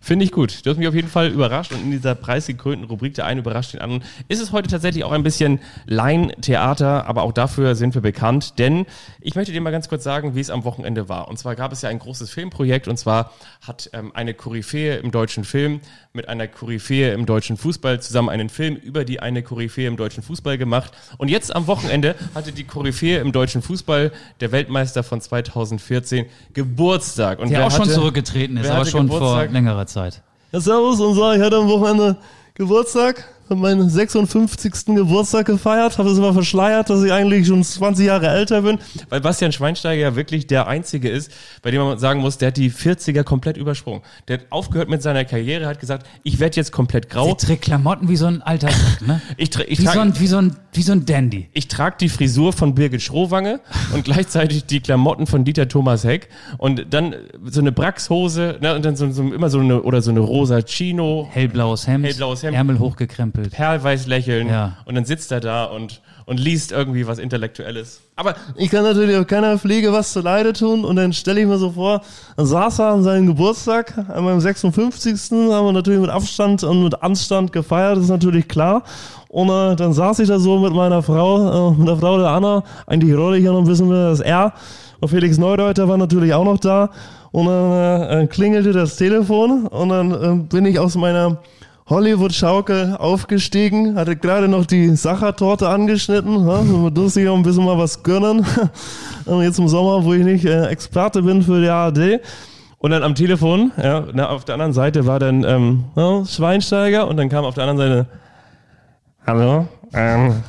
Speaker 3: Finde ich gut. Du hast mich auf jeden Fall überrascht und in dieser preisgekrönten Rubrik der eine überrascht den anderen ist es heute tatsächlich auch ein bisschen Laientheater, aber auch dafür sind wir bekannt, denn ich möchte dir mal ganz kurz sagen, wie es am Wochenende war. Und zwar gab es ja ein großes Filmprojekt und zwar hat ähm, eine Koryphäe im deutschen Film mit einer Koryphäe im deutschen Fußball zusammen einen Film über die eine Koryphäe im deutschen Fußball gemacht. Und jetzt am Wochenende hatte die Koryphäe im deutschen Fußball, der Weltmeister von 2014, Geburtstag. Und
Speaker 2: Der auch schon
Speaker 3: hatte-
Speaker 2: zurückgetreten ist, aber
Speaker 3: hatte
Speaker 2: schon vor
Speaker 3: Geburtstag?
Speaker 2: längerer Zeit.
Speaker 5: Ja, servus und so, ich hatte am Wochenende Geburtstag, meinen 56. Geburtstag gefeiert, habe es immer verschleiert, dass ich eigentlich schon 20 Jahre älter bin.
Speaker 3: Weil Bastian Schweinsteiger ja wirklich der Einzige ist, bei dem man sagen muss, der hat die 40er komplett übersprungen. Der hat aufgehört mit seiner Karriere, hat gesagt, ich werde jetzt komplett grau.
Speaker 2: Der trägt Klamotten wie so ein alter Sack, ne? *laughs*
Speaker 3: Ich, tra ich
Speaker 2: Wie so,
Speaker 3: trage
Speaker 2: ein, wie, so ein, wie so ein Dandy.
Speaker 3: ich trag die Frisur von Birgit Schrowange und *laughs* gleichzeitig die Klamotten von Dieter Thomas Heck und dann so eine Braxhose ne, und dann so, so immer so eine oder so eine rosa Chino,
Speaker 2: Hellblaues Hemd,
Speaker 3: Hellblaues Hemd.
Speaker 2: Ärmel hochgekrempelt.
Speaker 3: Perlweiß lächeln
Speaker 2: Ja.
Speaker 3: und dann sitzt er da und, und liest irgendwie was Intellektuelles.
Speaker 5: Aber ich kann natürlich auch keiner Pflege was zu Leide tun und dann stelle ich mir so vor, dann saß er an seinem Geburtstag, an meinem 56. haben wir natürlich mit Abstand und mit Anstand gefeiert, das ist natürlich klar. Und äh, dann saß ich da so mit meiner Frau, äh, mit der Frau der Anna, eigentlich rolle ich ja noch ein bisschen mehr das R. Und Felix Neureuter war natürlich auch noch da. Und dann äh, klingelte das Telefon und dann äh, bin ich aus meiner Hollywood-Schaukel aufgestiegen, hatte gerade noch die Sachertorte angeschnitten, ja, so durfte ich auch ein bisschen mal was gönnen. *laughs* Jetzt im Sommer, wo ich nicht äh, Experte bin für die ARD.
Speaker 3: Und dann am Telefon, ja, na, auf der anderen Seite war dann ähm,
Speaker 5: Ja, Schweinsteiger
Speaker 3: und dann kam auf der anderen Seite
Speaker 4: Hallo? Ähm,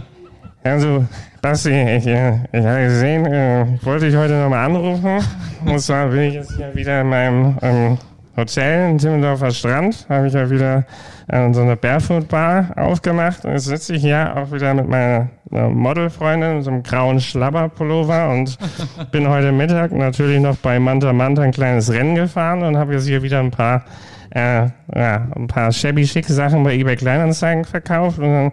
Speaker 4: *laughs* also, Basti, ich, äh, ich habe gesehen, äh, ich wollte dich heute nochmal anrufen. Und zwar bin ich jetzt hier wieder in meinem ähm, Hotel in Timmendorfer Strand. Habe ich ja wieder äh, so eine Barefoot-Bar aufgemacht. Und jetzt sitze ich hier auch wieder mit meiner Modelfreundin in so einem grauen Schlabberpullover und *laughs* bin heute Mittag natürlich noch bei Manta Manta ein kleines Rennen gefahren und habe jetzt hier wieder ein paar äh, ja, ein paar shabby schick Sachen bei eBay Kleinanzeigen verkauft und dann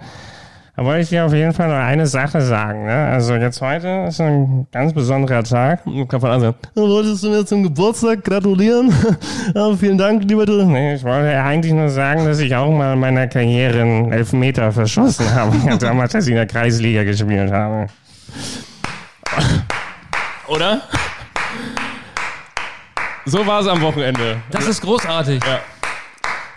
Speaker 4: da wollte ich dir auf jeden Fall nur eine Sache sagen. Ne? Also jetzt heute ist ein ganz besonderer Tag.
Speaker 3: und kam von anderen.
Speaker 5: Wolltest du mir zum Geburtstag gratulieren? *laughs* ja, vielen Dank, lieber du.
Speaker 4: Nee, ich wollte eigentlich nur sagen, dass ich auch mal in meiner Karriere einen Elfmeter verschossen *laughs* habe. Damals, als ich in der Kreisliga gespielt habe.
Speaker 3: Oder? So war es am Wochenende.
Speaker 2: Das ist großartig.
Speaker 3: Ja.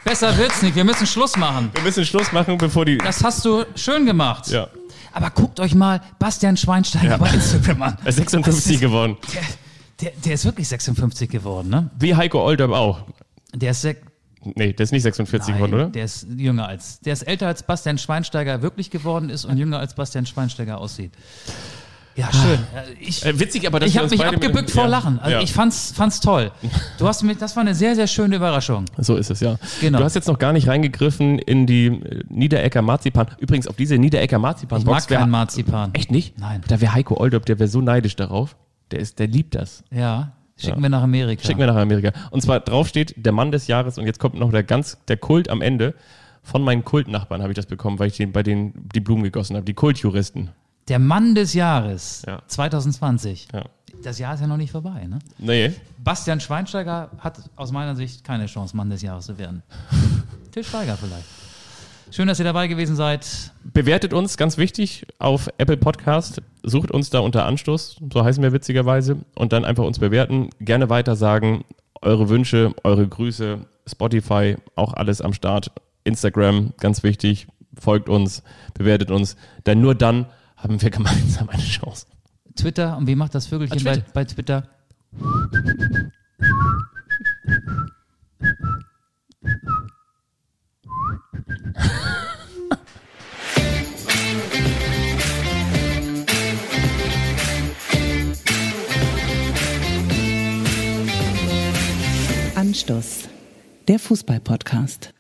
Speaker 2: Besser wird's nicht. Wir müssen Schluss machen.
Speaker 3: Wir müssen Schluss machen, bevor die.
Speaker 2: Das hast du schön gemacht.
Speaker 3: Ja.
Speaker 2: Aber guckt euch mal Bastian Schweinsteiger bei Instagram an.
Speaker 3: Er ist 56
Speaker 2: Das ist-
Speaker 3: geworden.
Speaker 2: Der, der, der ist wirklich 56 geworden, ne?
Speaker 3: Wie Heiko Olderb auch.
Speaker 2: Der ist
Speaker 3: Nee, der ist nicht 46 geworden, oder?
Speaker 2: Der ist jünger als. Der ist älter als Bastian Schweinsteiger wirklich geworden ist und jünger als Bastian Schweinsteiger aussieht. Ja, schön. Ich,
Speaker 3: Äh, witzig, aber dass
Speaker 2: ich habe mich
Speaker 3: mit-
Speaker 2: abgebückt vor
Speaker 3: ja.
Speaker 2: Lachen. Also
Speaker 3: Ja.
Speaker 2: ich fand's, fand's toll. Du hast mich, das war eine sehr, sehr schöne Überraschung.
Speaker 3: So ist es, ja.
Speaker 2: Genau.
Speaker 3: Du hast jetzt noch gar nicht reingegriffen in die äh, Niederecker Marzipan. Übrigens, auf diese Niederecker
Speaker 2: Ich
Speaker 3: Marzipan-Box
Speaker 2: mag
Speaker 3: wär-
Speaker 2: keinen Marzipan.
Speaker 3: Echt nicht?
Speaker 2: Nein.
Speaker 3: Da wäre Heiko Olderb, der wäre so neidisch darauf. Der, ist, der liebt das.
Speaker 2: Ja, Schicken wir nach Amerika.
Speaker 3: Schicken wir nach Amerika. Und zwar drauf steht der Mann des Jahres und jetzt kommt noch der ganz, der Kult am Ende. Von meinen Kultnachbarn habe ich das bekommen, weil ich den, bei denen die Blumen gegossen habe. Die Kultjuristen.
Speaker 2: Der Mann des Jahres
Speaker 3: Ja.
Speaker 2: 2020.
Speaker 3: Ja.
Speaker 2: Das Jahr ist ja noch nicht vorbei, ne?
Speaker 3: Nee.
Speaker 2: Bastian Schweinsteiger hat aus meiner Sicht keine Chance, Mann des Jahres zu werden. *laughs* Til Steiger vielleicht. Schön, dass ihr dabei gewesen seid.
Speaker 3: Bewertet uns, ganz wichtig, auf Apple Podcast. Sucht uns da unter Anstoß, so heißen wir witzigerweise. Und dann einfach uns bewerten. Gerne weiter sagen, eure Wünsche, eure Grüße, Spotify, auch alles am Start. Instagram, ganz wichtig. Folgt uns, bewertet uns. Denn nur dann haben wir gemeinsam eine Chance.
Speaker 2: Twitter, und wie macht das Vögelchen
Speaker 3: Ah,
Speaker 2: bei,
Speaker 3: Twitter.
Speaker 2: bei Twitter?
Speaker 1: Anstoß. Der Fußball-Podcast.